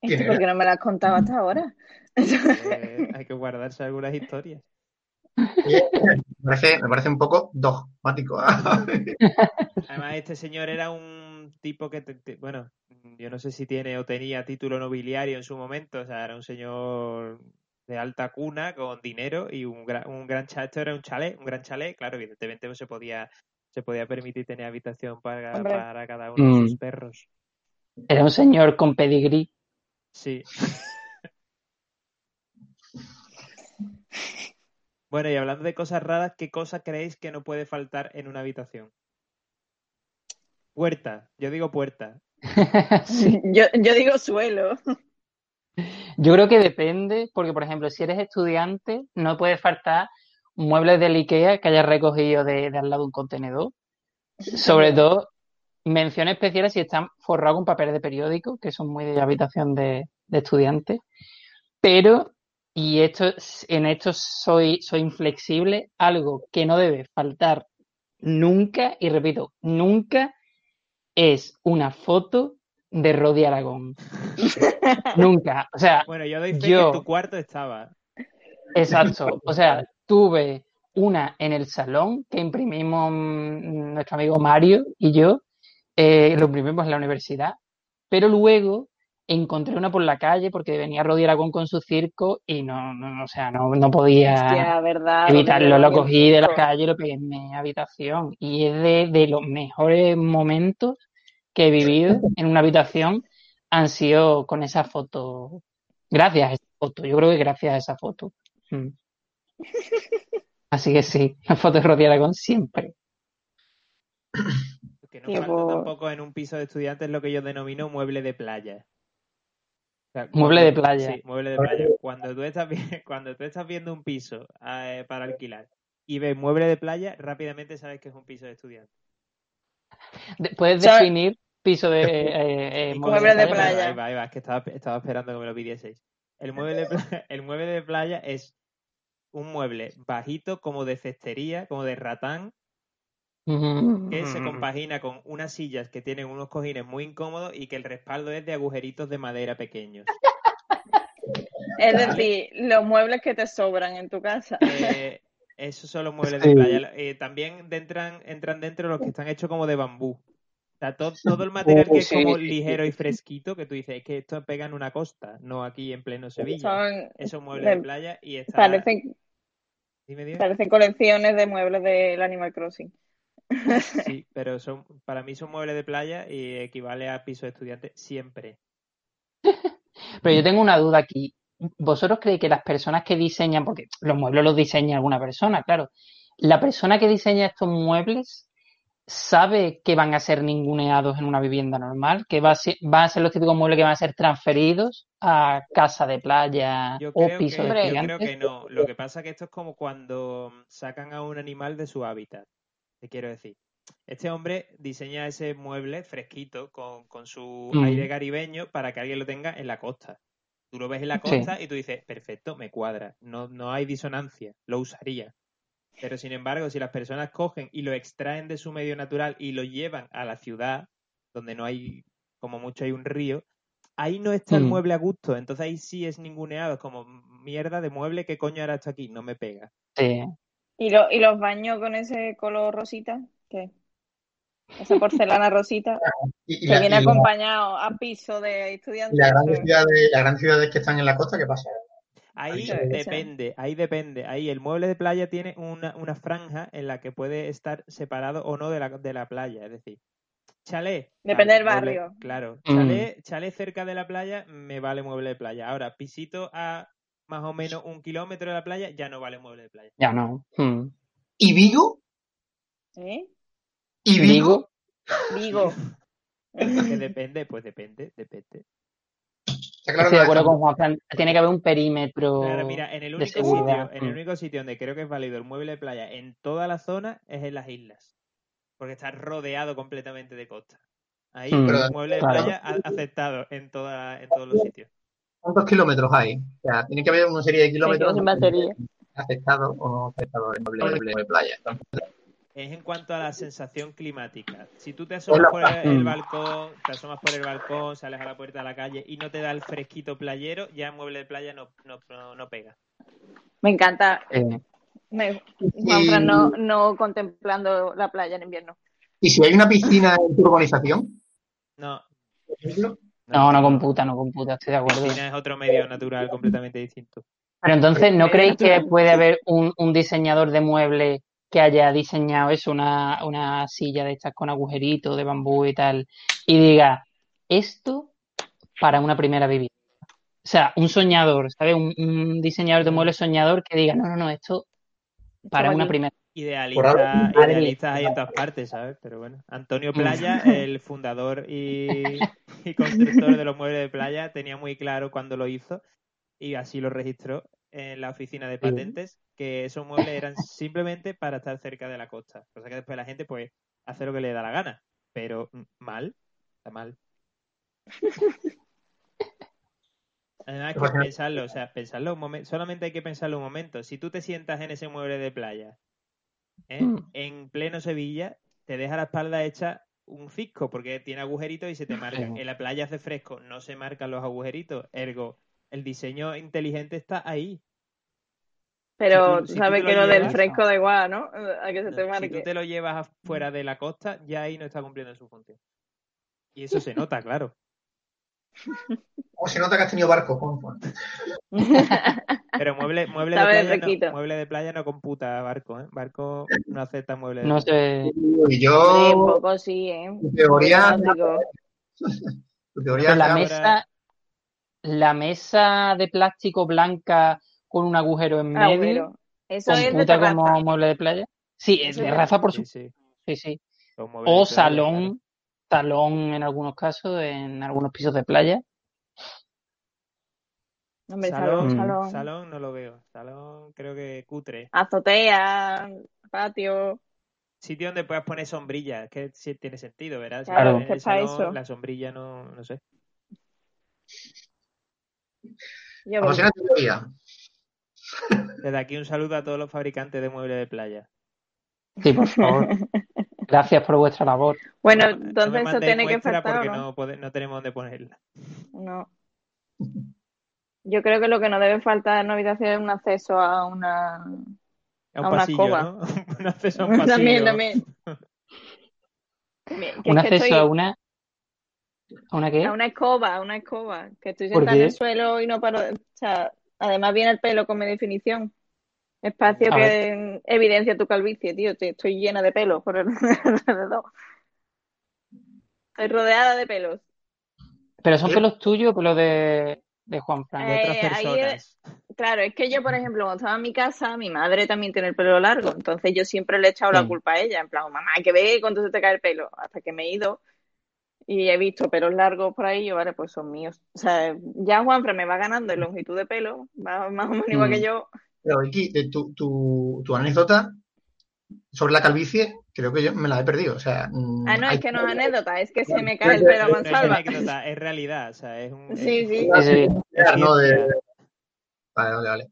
Esto, ¿Quién ¿Por qué no me lo has contado hasta ahora? Eh, hay que guardarse algunas historias. Me parece, me parece un poco dogmático. Además, este señor era un tipo que, te- te- bueno, yo no sé si tiene o tenía título nobiliario en su momento, o sea, era un señor de alta cuna con dinero y un gran, un gran chalet, esto era un chalet, un gran chalet, claro, evidentemente no se podía, se podía permitir tener habitación para, Hombre. para cada uno de sus Mm. perros. Era un señor con pedigrí. Sí. Bueno, y hablando de cosas raras, ¿qué cosa creéis que no puede faltar en una habitación? Puerta, yo digo puerta. Sí. Yo, yo digo suelo. Yo creo que depende, porque por ejemplo, si eres estudiante, no puede faltar muebles del IKEA que hayas recogido de, de al lado de un contenedor. Sobre todo, mención especial si están forrados con papel de periódico, que son muy de habitación de, de estudiantes. Pero, y esto, en esto soy, soy inflexible, algo que no debe faltar nunca, y repito, nunca, es una foto de Rodi Aragón. Nunca. O sea, Bueno, yo doy fe Yo- que en tu cuarto estaba. Exacto. O sea, tuve una en el salón que imprimimos mm, nuestro amigo Mario y yo, eh, lo imprimimos en la universidad, pero luego encontré una por la calle porque venía Rodi Aragón con su circo y no, no, no, o sea, no, no podía Hostia, verdad. evitarlo. Lo cogí de la calle y lo pegué en mi habitación y es de, de los mejores momentos que he vivido en una habitación han sido con esa foto. Gracias a esa foto, yo creo que gracias a esa foto. Mm. Así que sí, la foto de Rodi Aragón siempre. Que no falta tampoco en un piso de estudiantes es lo que yo denomino mueble de playa. O sea, Mueble de playa. Sí, mueble de playa. Cuando tú estás, cuando tú estás viendo un piso eh, para alquilar y ves mueble de playa, rápidamente sabes que es un piso de estudiantes. De- ¿Puedes ¿Sabes? definir piso de eh, eh, Y Muebles de playa. Ahí va, ahí va, es que estaba, estaba esperando que me lo pidieseis. El mueble de playa, el mueble de playa es un mueble bajito como de cestería, como de ratán, que se compagina con unas sillas que tienen unos cojines muy incómodos y que el respaldo es de agujeritos de madera pequeños. Es decir, los muebles que te sobran en tu casa. Eh, esos son los muebles Sí. de playa. Eh, también entran, entran dentro los que están hechos como de bambú. O sea, todo, todo el material que es como ligero y fresquito, que tú dices, es que esto pega en una costa, no aquí en pleno Sevilla. Son, Esos muebles de de- playa y está... parecen, Dime, dime. parecen colecciones de muebles del Animal Crossing. Sí, pero son, para mí son muebles de playa y equivale a piso de estudiante siempre. Pero yo tengo una duda aquí. ¿Vosotros creéis que las personas que diseñan, porque los muebles los diseña alguna persona, claro, la persona que diseña estos muebles sabe que van a ser ninguneados en una vivienda normal, que va a ser, van a ser los típicos muebles que van a ser transferidos a casa de playa Yo o piso que, de yo creo que no. Lo que pasa es que esto es como cuando sacan a un animal de su hábitat. Te quiero decir. Este hombre diseña ese mueble fresquito con, con su Mm. aire caribeño para que alguien lo tenga en la costa. Tú lo ves en la Sí. costa y tú dices, perfecto, me cuadra. No, no hay disonancia, lo usaría. Pero sin embargo, si las personas cogen y lo extraen de su medio natural y lo llevan a la ciudad, donde no hay, como mucho hay un río, ahí no está el Mm. mueble a gusto. Entonces ahí sí es ninguneado. Es como mierda de mueble, ¿qué coño hará esto aquí? No me pega. Sí. ¿Y, lo- y los baños con ese color rosita? ¿Qué? Esa porcelana rosita Y, y que la, viene y la- acompañado a piso de y estudiantes. las grandes Eso- ciudades, las grandes ciudades que están en la costa, ¿qué pasa? Ahí depende, ahí depende. Ahí el mueble de playa tiene una, una franja en la que puede estar separado o no de la, de la playa. Es decir, chalet. Depende del mueble- barrio. claro, Mm. chalet, chalet cerca de la playa me vale mueble de playa. Ahora, pisito a más o menos un kilómetro de la playa ya no vale mueble de playa. Ya no. Mm. ¿Y Vigo? ¿Eh? ¿Y Vigo? Vigo. Que depende, pues depende, depende. Claro estoy de acuerdo con Juan Fran. Tiene que haber un perímetro. Claro, mira, en el único sitio, en el Mm. único sitio donde creo que es válido el mueble de playa en toda la zona es en las islas. Porque está rodeado completamente de costa. Ahí Mm, el mueble de claro. playa aceptado en toda, en todos los sitios. ¿Cuántos kilómetros hay? O sea, tiene que haber una serie de kilómetros aceptados o no aceptados en mueble de playa. Entonces, Es en cuanto a la sensación climática. Si tú te asomas por el, Mm. balcón, te asomas por el balcón, sales a la puerta de la calle y no te da el fresquito playero, ya el mueble de playa no, no, no, no pega. Me encanta. Eh, Me, Juanfran no, no contemplando la playa en invierno. ¿Y si hay una piscina en tu urbanización, No. por ejemplo? No, no computa, no computa, estoy de acuerdo. piscina es otro medio natural completamente distinto. Pero entonces, ¿no Medio creéis que puede haber un, un diseñador de muebles que haya diseñado eso, una, una silla de estas con agujeritos de bambú y tal, y diga, esto para una primera vivienda? O sea, un soñador, ¿sabes? Un, un diseñador de muebles soñador que diga, no, no, no, esto para una primera. Idealistas, hay en todas partes, ¿sabes? Pero bueno, Antonio Playa, el fundador y, y constructor de los muebles de playa, tenía muy claro cuando lo hizo y así lo registró en la oficina de patentes que esos muebles eran simplemente para estar cerca de la costa. Cosa que después la gente pues hace lo que le da la gana, pero mm, mal, está mal. Además que pensarlo, o sea, pensarlo un momento, solamente hay que pensarlo un momento. Si tú te sientas en ese mueble de playa, ¿eh? Mm. en pleno Sevilla, te deja la espalda hecha un cisco porque tiene agujeritos y se te marcan. Sí. En la playa hace fresco, no se marcan los agujeritos. Ergo, el diseño inteligente está ahí. Pero Si tú- si sabes que lo lo del fresco da igual, ¿no? A que se te Si marque. tú te lo llevas afuera de la costa, ya ahí no está cumpliendo su función. Y eso se nota, claro. ¿Cómo se nota que has tenido barco, Juanjo? Pero mueble, mueble, de playa no, mueble de playa no computa barco, ¿eh? Barco no acepta mueble de No playa. sé. Y Sí, un yo, poco sí, ¿eh? en teoría, tu teoría la mesa, la mesa de plástico blanca con un agujero en medio. Eso es de computa terraza. como mueble de playa. Sí, es de raza, por Sí, supuesto. sí. Sí, sí. O de playa, claro. salón, salón en algunos casos, en algunos pisos de playa. Hombre, Salón, salón, Mm. salón. salón no lo veo. Salón creo que cutre. Azotea, patio. sitio donde puedas poner sombrillas, que sí tiene sentido, ¿verdad? Si Claro, que salón, eso. La sombrilla no, no sé. Yo teoría. Desde aquí un saludo a todos los fabricantes de muebles de playa. Sí, por favor. Gracias por vuestra labor. Bueno, No no entonces eso tiene que faltar, porque ¿o ¿no? no, pode- no tenemos dónde ponerla. No. Yo creo que lo que no debe faltar en una habitación es un acceso a una... A un A una escoba. ¿no? un acceso a un pasillo. También, también. Un acceso estoy- a una. ¿A una qué? a una escoba, a una escoba. Que estoy ¿Por sentada en el suelo y no paro. O sea, además viene el pelo con mi definición. Espacio A que evidencia tu calvicie, tío. Estoy llena de pelos por el alrededor. Estoy rodeada de pelos. ¿Pero son pelos tuyos o pelos de, de Juan Fran? De otras Eh, personas. Claro, es que yo, por ejemplo, cuando estaba en mi casa, mi madre también tiene el pelo largo, entonces yo siempre le he echado la culpa a ella, en plan, mamá, que ver cuánto se te cae el pelo, hasta que me he ido y he visto pelos largos por ahí, yo, vale, pues son míos. O sea, ya Juanfran me va ganando en longitud de pelo, va más o menos igual Mm. que yo. Pero Vicky, de tu, tu, tu anécdota sobre la calvicie, creo que yo me la he perdido. O sea, mm, Ah, no, hay- es que no es anécdota, es que se me cae el es- pelo a No es mansalva. anécdota, es realidad. O sea, es un, Sí, sí. Sí. Claro, ¿no? De-. Vale, vale, vale.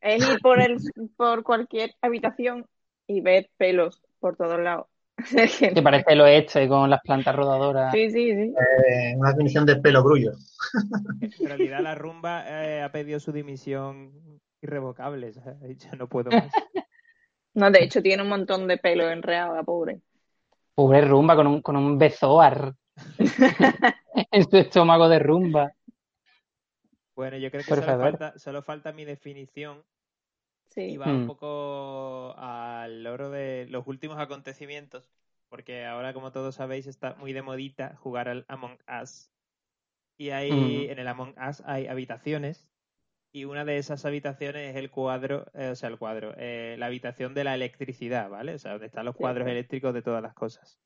Es ir por, el, por cualquier habitación y ver pelos por todos lados. Es Que parece el oeste con las plantas rodadoras. Sí, sí, sí. Eh, una definición de pelo grullo. En realidad la rumba eh, ha pedido su dimisión irrevocable. o sea, ha dicho, no puedo más. No, de hecho tiene un montón de pelo enredado, la pobre. Pobre rumba con un, con un bezoar en su estómago de rumba. Bueno, yo creo que solo falta, solo falta mi definición y Sí. va un Mm. poco al loro de los últimos acontecimientos, porque ahora, como todos sabéis, está muy de modita jugar al Among Us. Y hay, Mm. en el Among Us hay habitaciones, y una de esas habitaciones es el cuadro, eh, o sea, el cuadro, eh, la habitación de la electricidad, ¿vale? O sea, donde están los Sí, cuadros sí. eléctricos de todas las cosas.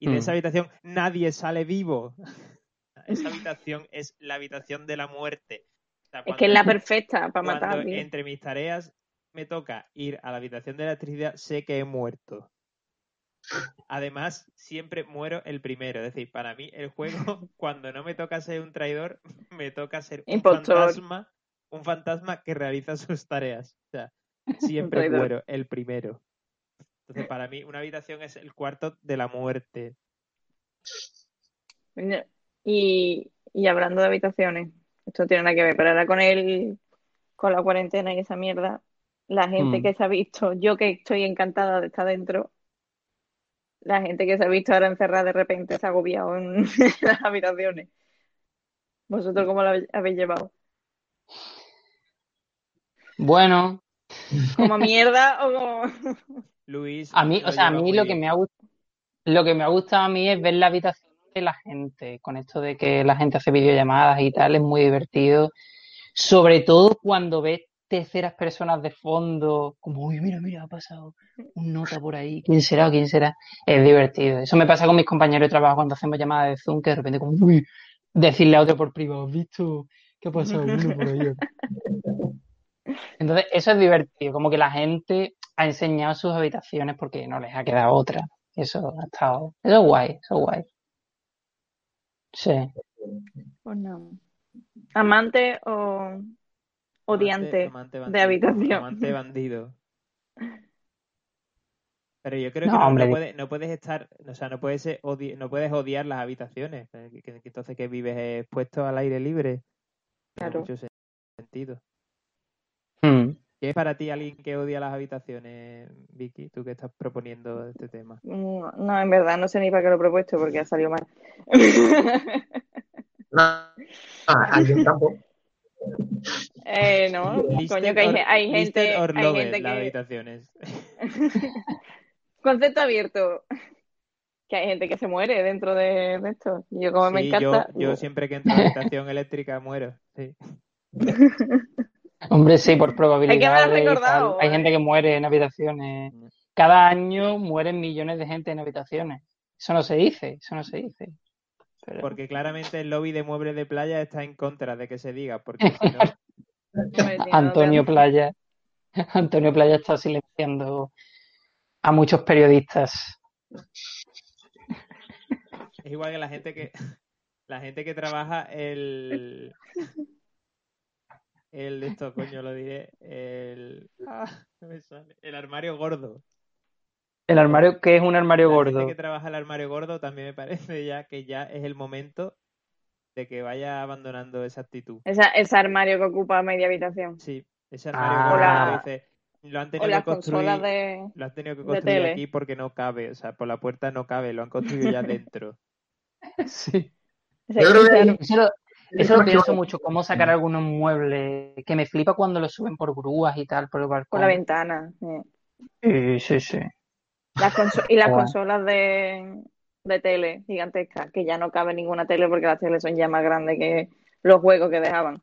Y de Mm. esa habitación nadie sale vivo. Esa habitación es la habitación de la muerte. O sea, Es que es la perfecta para matar, tío. entre mis tareas me toca ir a la habitación de electricidad, sé que he muerto. Además, siempre muero el primero. Es decir, para mí el juego, cuando no me toca ser un traidor, me toca ser un Impostor. fantasma, un fantasma que realiza sus tareas. O sea, siempre muero el primero. Entonces, para mí, una habitación es el cuarto de la muerte. Y, y hablando de habitaciones, esto tiene nada que ver, pero ahora con el, con la cuarentena y esa mierda, la gente Mm. que se ha visto, yo que estoy encantada de estar dentro, la gente que se ha visto ahora encerrada de repente se ha agobiado en las habitaciones. ¿Vosotros cómo lo habéis llevado? Bueno, ¿Como mierda o como...? Luis. a mí, lo o sea, a mí lo que me ha gustado, lo que me ha gustado a mí es ver la habitación de la gente, con esto de que la gente hace videollamadas y tal, es muy divertido. Sobre todo cuando ves terceras personas de fondo, como, uy, mira, mira, ha pasado un nota por ahí, ¿quién será o quién será? Es divertido. Eso me pasa con mis compañeros de trabajo cuando hacemos llamadas de Zoom, que de repente como, uy, decirle a otro por privado, ¿has visto qué ha pasado uno por ahí? Entonces, eso es divertido, como que la gente ha enseñado sus habitaciones porque no les ha quedado otra. Eso ha estado, eso es guay, eso es guay. Sí. Pues no. ¿Amante o odiante Amante- amante de bandido, habitación? Amante bandido. Pero yo creo No, que no, puedes, no puedes estar, o sea, no puedes, ser odi- no puedes odiar las habitaciones. entonces que vives expuesto al aire libre. Claro. mucho sen- sentido. Mm. ¿Qué es para ti alguien que odia las habitaciones, Vicky? Tú que estás proponiendo este tema. No, no, en verdad, no sé ni para qué lo he propuesto porque ha salido mal. No, alguien tampoco. Eh, no, coño, que hay, gente, or hay gente las que... habitaciones. Concepto abierto. Que hay gente que se muere dentro de, esto. Yo como me Sí, yo, encanta... yo siempre que entro a la habitación eléctrica muero. Sí. Hombre, sí, por me has probabilidad. Hay ¿eh? gente que muere en habitaciones. Cada año mueren millones de gente en habitaciones. Eso no se dice, eso no se dice. Pero- Porque claramente el lobby de muebles de playa está en contra de que se diga, porque si no, Antonio Playa. Antonio Playa está silenciando a muchos periodistas. Es igual que la gente que la gente que trabaja el el de esto, coño, lo diré, el ah, no me sale. el armario gordo. El armario, que es un armario La gordo? gente que trabaja el armario gordo también me parece ya que ya es el momento de que vaya abandonando esa actitud. Esa, ese armario que ocupa media habitación. Sí, ese armario Ah. gordo O la- que dice, lo han tenido las que construir, consolas de... lo han tenido que construir aquí porque no cabe, o sea, por la puerta no cabe, lo han construido ya dentro. Sí. Yo creo que- Eso lo, lo pienso mucho, cómo sacar algunos muebles, que me flipa cuando los suben por grúas y tal, por el por balcón. la ventana. sí. Sí, sí. Las y las consolas de, de tele gigantescas, que ya no cabe ninguna tele porque las teles son ya más grandes que los juegos que dejaban.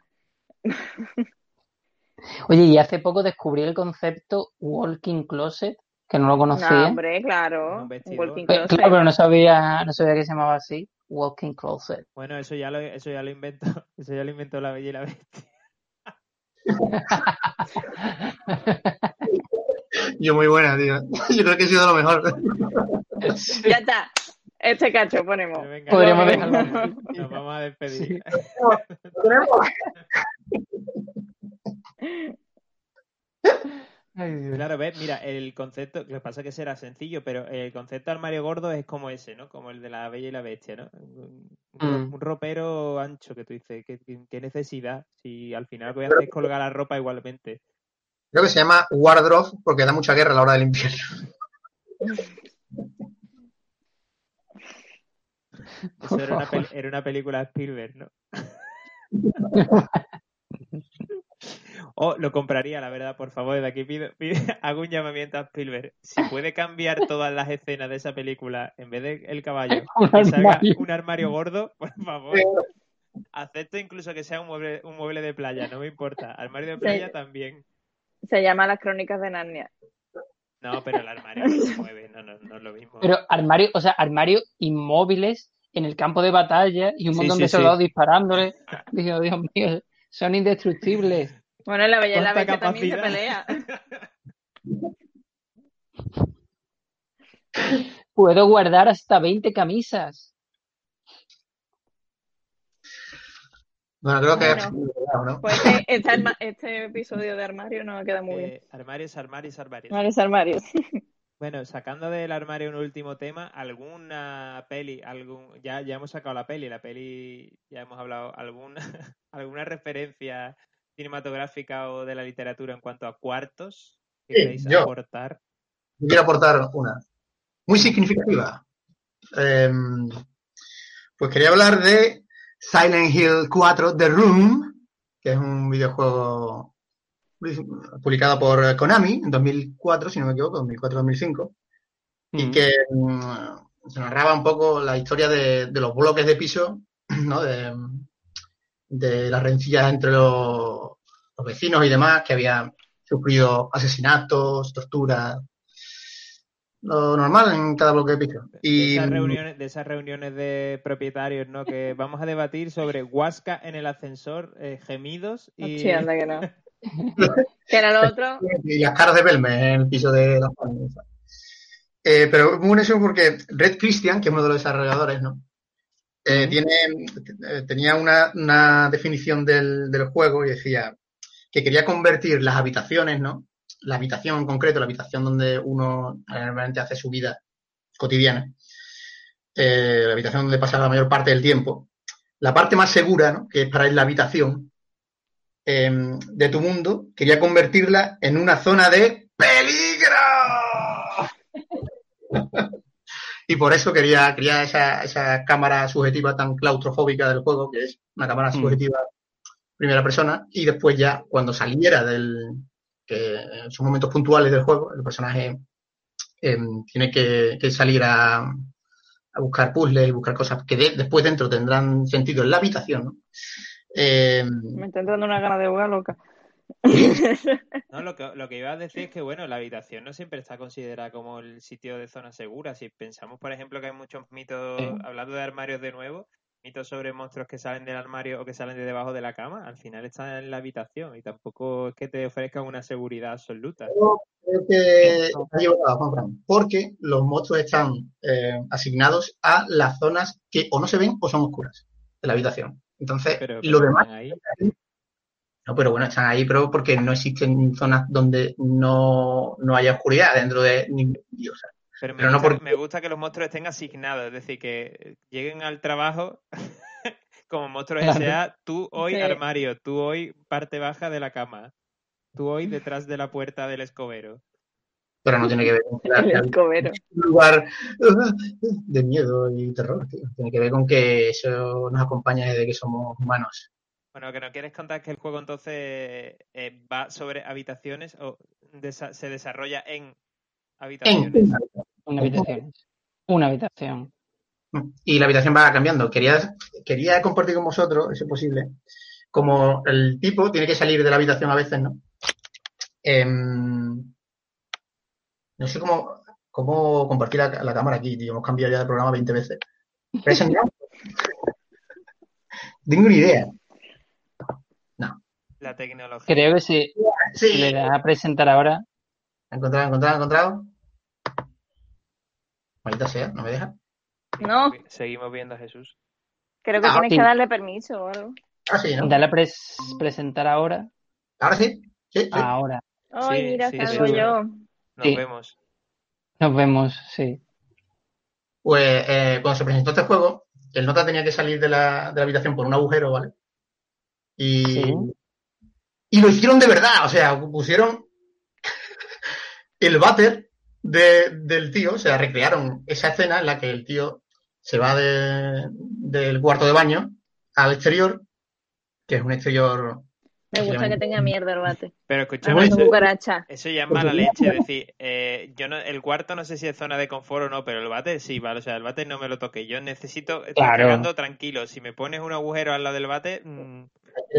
Oye, y hace poco descubrí el concepto walking closet, que no lo No, conocía. hombre, claro. Un walking Eh, closet. Claro, pero no sabía, no sabía que se llamaba así. Walking closet. Bueno, eso ya lo, eso ya lo inventó, eso ya lo inventó la Bella y la Bestia. Yo muy buena, tío. Yo creo que he sido lo mejor. Ya está. Este cacho ponemos. Venga, Podríamos dejarlo Nos vamos a despedir. Ay. Claro, ves, mira, el concepto, lo que pasa es que será sencillo, pero el concepto de armario gordo es como ese, ¿no? Como el de la Bella y la Bestia, ¿no? Un, Mm. un ropero ancho que tú dices, ¿qué, necesidad? Si al final lo que voy a hacer es colgar la ropa igualmente. Creo que se llama Wardrobe porque da mucha guerra a la hora del invierno. Eso era una, pel- era una película de Spielberg, ¿no? O lo compraría, la verdad, por favor. De aquí pido, pido- hago un llamamiento a Spielberg. Si puede cambiar todas las escenas de esa película, en vez de el caballo, Un que salga armario. un armario gordo, por favor. Acepto incluso que sea un mueble, un mueble de playa, no me importa. Armario de playa también. Se llama Las Crónicas de Narnia. No, pero el armario no se mueve, no, no, no es lo mismo. Pero armario, o sea, armario inmóviles en el campo de batalla y un Sí, montón sí, de soldados sí. disparándole. Digo, Dios mío, son indestructibles. Bueno, en La Bella y la ¿Cuánta Bestia también se pelea. Puedo guardar hasta 20 camisas. Bueno, creo que Bueno. ¿no? Pues este, este este episodio de armario no queda muy bien. Eh, armarios, armarios, armarios. Varios armarios. Bueno, sacando del armario un último tema, alguna peli, algún, ya, ya hemos sacado la peli, la peli ya hemos hablado, alguna, alguna referencia cinematográfica o de la literatura en cuanto a cuartos que Sí, queréis yo. aportar. Yo quiero aportar una muy significativa. Eh, pues quería hablar de Silent Hill 4 The Room, que es un videojuego publicado por Konami en 2004, si no me equivoco, 2004-2005, y Mm. que mm, se narraba un poco la historia de, de los bloques de piso, ¿no? De, de las rencillas entre los, los vecinos y demás, que habían sufrido asesinatos, torturas, lo normal en cada bloque de piso. De Y esas reuniones, de esas reuniones de propietarios, ¿no? Que vamos a debatir sobre Huasca en el ascensor, eh, gemidos y Sí, anda que no. Que era lo otro. y las caras de Belmes en el piso de las Palmas. Eh, pero es muy buenísimo porque Red Christian, que es uno de los desarrolladores, ¿no? Eh, tiene, eh, tenía una, una definición del, del juego y decía que quería convertir las habitaciones, ¿no? La habitación en concreto, la habitación donde uno realmente hace su vida cotidiana, eh, la habitación donde pasa la mayor parte del tiempo, la parte más segura, ¿no? Que es para él la habitación, eh, de tu mundo, quería convertirla en una zona de peligro. y por eso quería, quería esa, esa cámara subjetiva tan claustrofóbica del juego, que es una cámara Mm. subjetiva primera persona, y después ya cuando saliera del, que en sus momentos puntuales del juego, el personaje eh, tiene que, que salir a, a buscar puzzles y buscar cosas que de- después dentro tendrán sentido en la habitación, ¿no? Eh, Me está entrando una gana de jugar loca. No, lo que, lo que iba a decir es que, bueno, la habitación no siempre está considerada como el sitio de zona segura. Si pensamos, por ejemplo, que hay muchos mitos, hablando de armarios de nuevo, mitos sobre monstruos que salen del armario o que salen de debajo de la cama, al final están en la habitación y tampoco es que te ofrezcan una seguridad absoluta. Creo que está equivocado, Juan Fran, porque los monstruos están eh, asignados a las zonas que o no se ven o son oscuras de la habitación. Entonces, Pero, lo demás ahí. No, pero bueno, están ahí, pero porque no existen zonas donde no, no haya oscuridad dentro de ningún sitio, o sea, Pero me, Pero no gusta, porque- me gusta que los monstruos estén asignados, es decir, que lleguen al trabajo como monstruos Claro. S.A., tú hoy Sí. armario, tú hoy parte baja de la cama, tú hoy detrás de la puerta del escobero. pero no tiene que ver con que la- El escobero. un lugar de miedo y terror, tío. Tiene que ver con que eso nos acompaña desde que somos humanos. Bueno, que no quieres contar que el juego entonces eh, va sobre habitaciones o desa- se desarrolla en En habitaciones. una Una habitación. Una habitación. y la habitación va cambiando. Quería, quería compartir con vosotros, si es posible, como el tipo tiene que salir de la habitación a veces, ¿no? Em, no sé cómo, cómo compartir la, la cámara aquí, tío. Hemos cambiado ya de programa 20 veces. ¿Pero es? Tengo una idea. La tecnología. Creo que Sí, si le das a presentar ahora, encontrado, encontrado, encontrado. Maldita sea, no me deja. No. Seguimos viendo a Jesús. Creo que Ah, tienes sí. que darle permiso o algo. Ah, sí, ¿no? dale a pres- presentar ahora. Ahora sí. Sí, sí. Ahora. Ay, Sí, mira, sí, salgo yo. Nos Sí. vemos. Nos vemos, sí. Pues eh, cuando se presentó este juego, el nota tenía que salir de la, de la habitación por un agujero, ¿vale? Y, Sí. y lo hicieron de verdad, o sea, pusieron el váter de- del tío, o sea, recrearon esa escena en la que el tío se va de- del cuarto de baño al exterior, que es un exterior... Me gusta que tenga mierda el bate. Pero Hablando eso, cucaracha. eso ya es mala leche. Es decir, eh, yo no, el cuarto no sé si es zona de confort o no, pero el bate sí, vale. O sea, el bate no me lo toque. Yo necesito estar Claro. tranquilo. Si me pones un agujero al lado del bate, mm,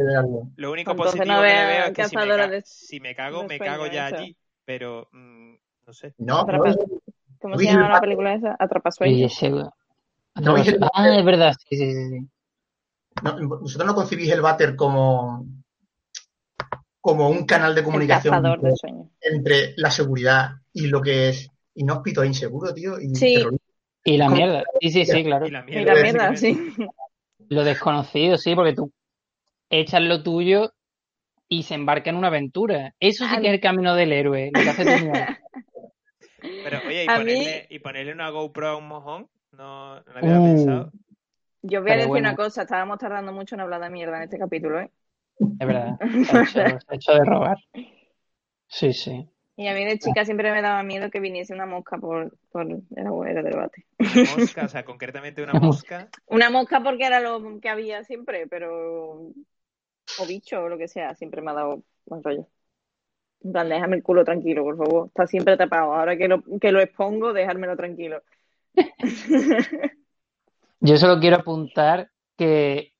verlo. lo único Entonces positivo no que le veo es que si me, cazadora ca- de- si me cago, me cago ya eso. allí. Pero, mm, no sé. No, Otra no. ¿Cómo se llama la película esa? Y Atrapasueños. No, dije- Ah, es verdad, sí, sí, sí, sí. no, vosotros no concibís el váter como, como un canal de comunicación entre, de sueños. entre la seguridad y lo que es inhóspito e inseguro, tío, y Sí. Y la mierda. Sí, sí, sí, claro. Y la Y mierda. la mierda, sí. Lo desconocido, sí, porque tú echas lo tuyo y se embarca en una aventura. Eso sí que es el camino del héroe, lo que hace tu mierda. Pero, oye, y A ponerle, y ponerle una GoPro a un mojón, no, no lo había Uh. pensado. Yo voy a Pero decir bueno. una cosa, estábamos tardando mucho en hablar de mierda en este capítulo, ¿eh? Es verdad. Hecho, hecho de robar. Sí, sí. Y a mí de chica siempre me daba miedo que viniese una mosca por, por el agujero del bate. Una mosca, o sea, concretamente una mosca. Una mosca porque era lo que había siempre, pero... O bicho o lo que sea, siempre me ha dado mal rollo. En plan, déjame el culo tranquilo, por favor. Está siempre tapado. Ahora que lo, que lo expongo, dejármelo tranquilo. Yo solo quiero apuntar que,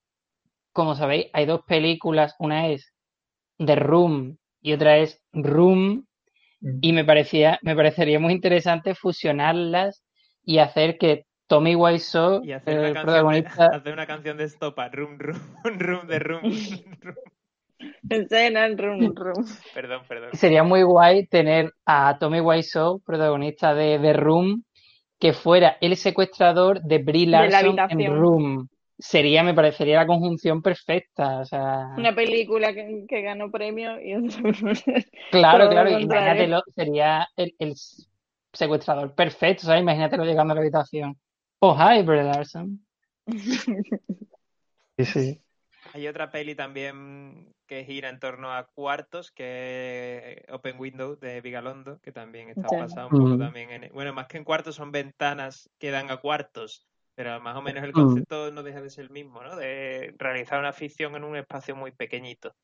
como sabéis, hay dos películas. Una es The Room y otra es Room. Mm. Y me parecía, me parecería muy interesante fusionarlas y hacer que Tommy Wiseau, Y hacer una, el de, protagonista, hacer una canción de estopa. Room, room, room de room. room. Escena, rum, rum. Perdón, perdón. sería muy guay tener a Tommy Wiseau, protagonista de The Room, que fuera el secuestrador de Brie De Larson en. Room. Sería, me parecería la conjunción perfecta. O sea, Una película que, que ganó premio y claro, todo claro, imagínatelo, sería el, el secuestrador perfecto, ¿sabes? Imagínatelo llegando a la habitación. Oh, hi, Brie Larson. Sí, sí. Hay otra peli también que gira en torno a cuartos, que es Open Window de Vigalondo, que también está basado un poco Mm. también en... Bueno, más que en cuartos son ventanas que dan a cuartos, pero más o menos el Mm. concepto no deja de ser el mismo, ¿no? De realizar una ficción en un espacio muy pequeñito,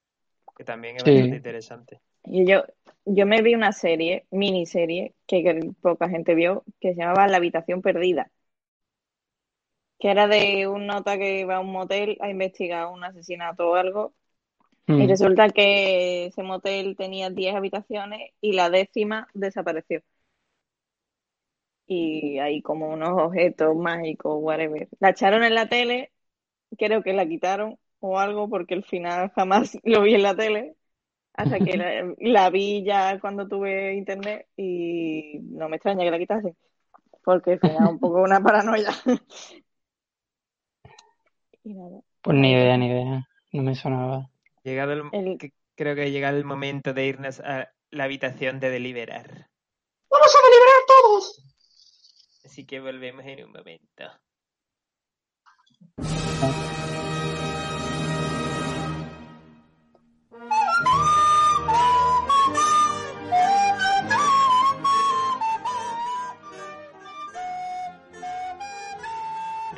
que también es Sí. bastante interesante. Y yo, yo me vi una serie, miniserie, que poca gente vio, que se llamaba La habitación perdida. Que era de un nota que va a un motel a investigar un asesinato o algo. Y Mm. resulta que ese motel tenía 10 habitaciones y la décima desapareció. Y hay como unos objetos mágicos, whatever. La echaron en la tele creo que la quitaron o algo porque al final jamás lo vi en la tele. Hasta que la, la vi ya cuando tuve internet y no me extraña que la quitasen. Porque me da un poco una paranoia. Y nada. Pues ni idea, ni idea. No me sonaba. Llegado el, creo que llega el momento de irnos a la habitación de deliberar. ¡Vamos a deliberar todos! Así que volvemos en un momento.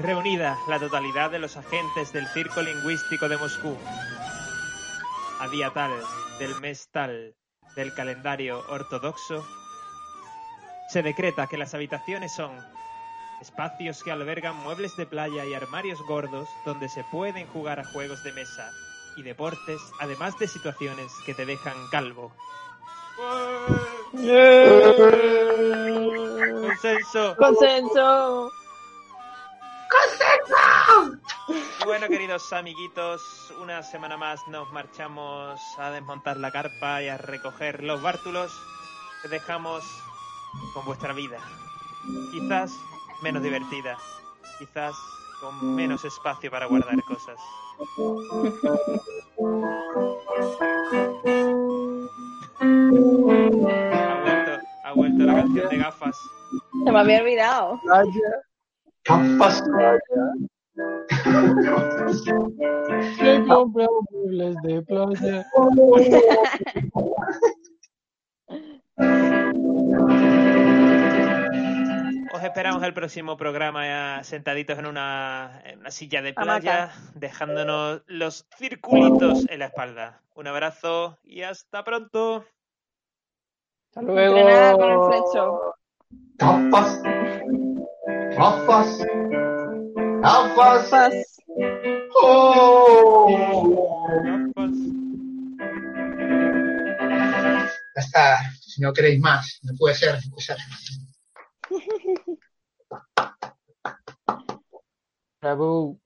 Reunida la totalidad de los agentes del Circo Lingüístico de Moscú, a día tal del mes tal del calendario ortodoxo, se decreta que las habitaciones son espacios que albergan muebles de playa y armarios gordos donde se pueden jugar a juegos de mesa y deportes, además de situaciones que te dejan calvo. Consenso. ¡Consenso! Y bueno, queridos amiguitos, una semana más nos marchamos a desmontar la carpa y a recoger los bártulos que dejamos con vuestra vida. Quizás menos divertida, quizás con menos espacio para guardar cosas. Ha vuelto, ha vuelto la canción de gafas. Se me había olvidado. ¡Gafas! Que compra muebles de playa. Os esperamos el próximo programa ya sentaditos en una, en una silla de playa, dejándonos los circulitos en la espalda. Un abrazo y hasta pronto. Hasta luego. Entrenar con el flecho. ¡Gafas! ¡Gafas! ¡Oh! Gafas. Ya está. Si no queréis más, no puede ser, no puede ser. Bravo.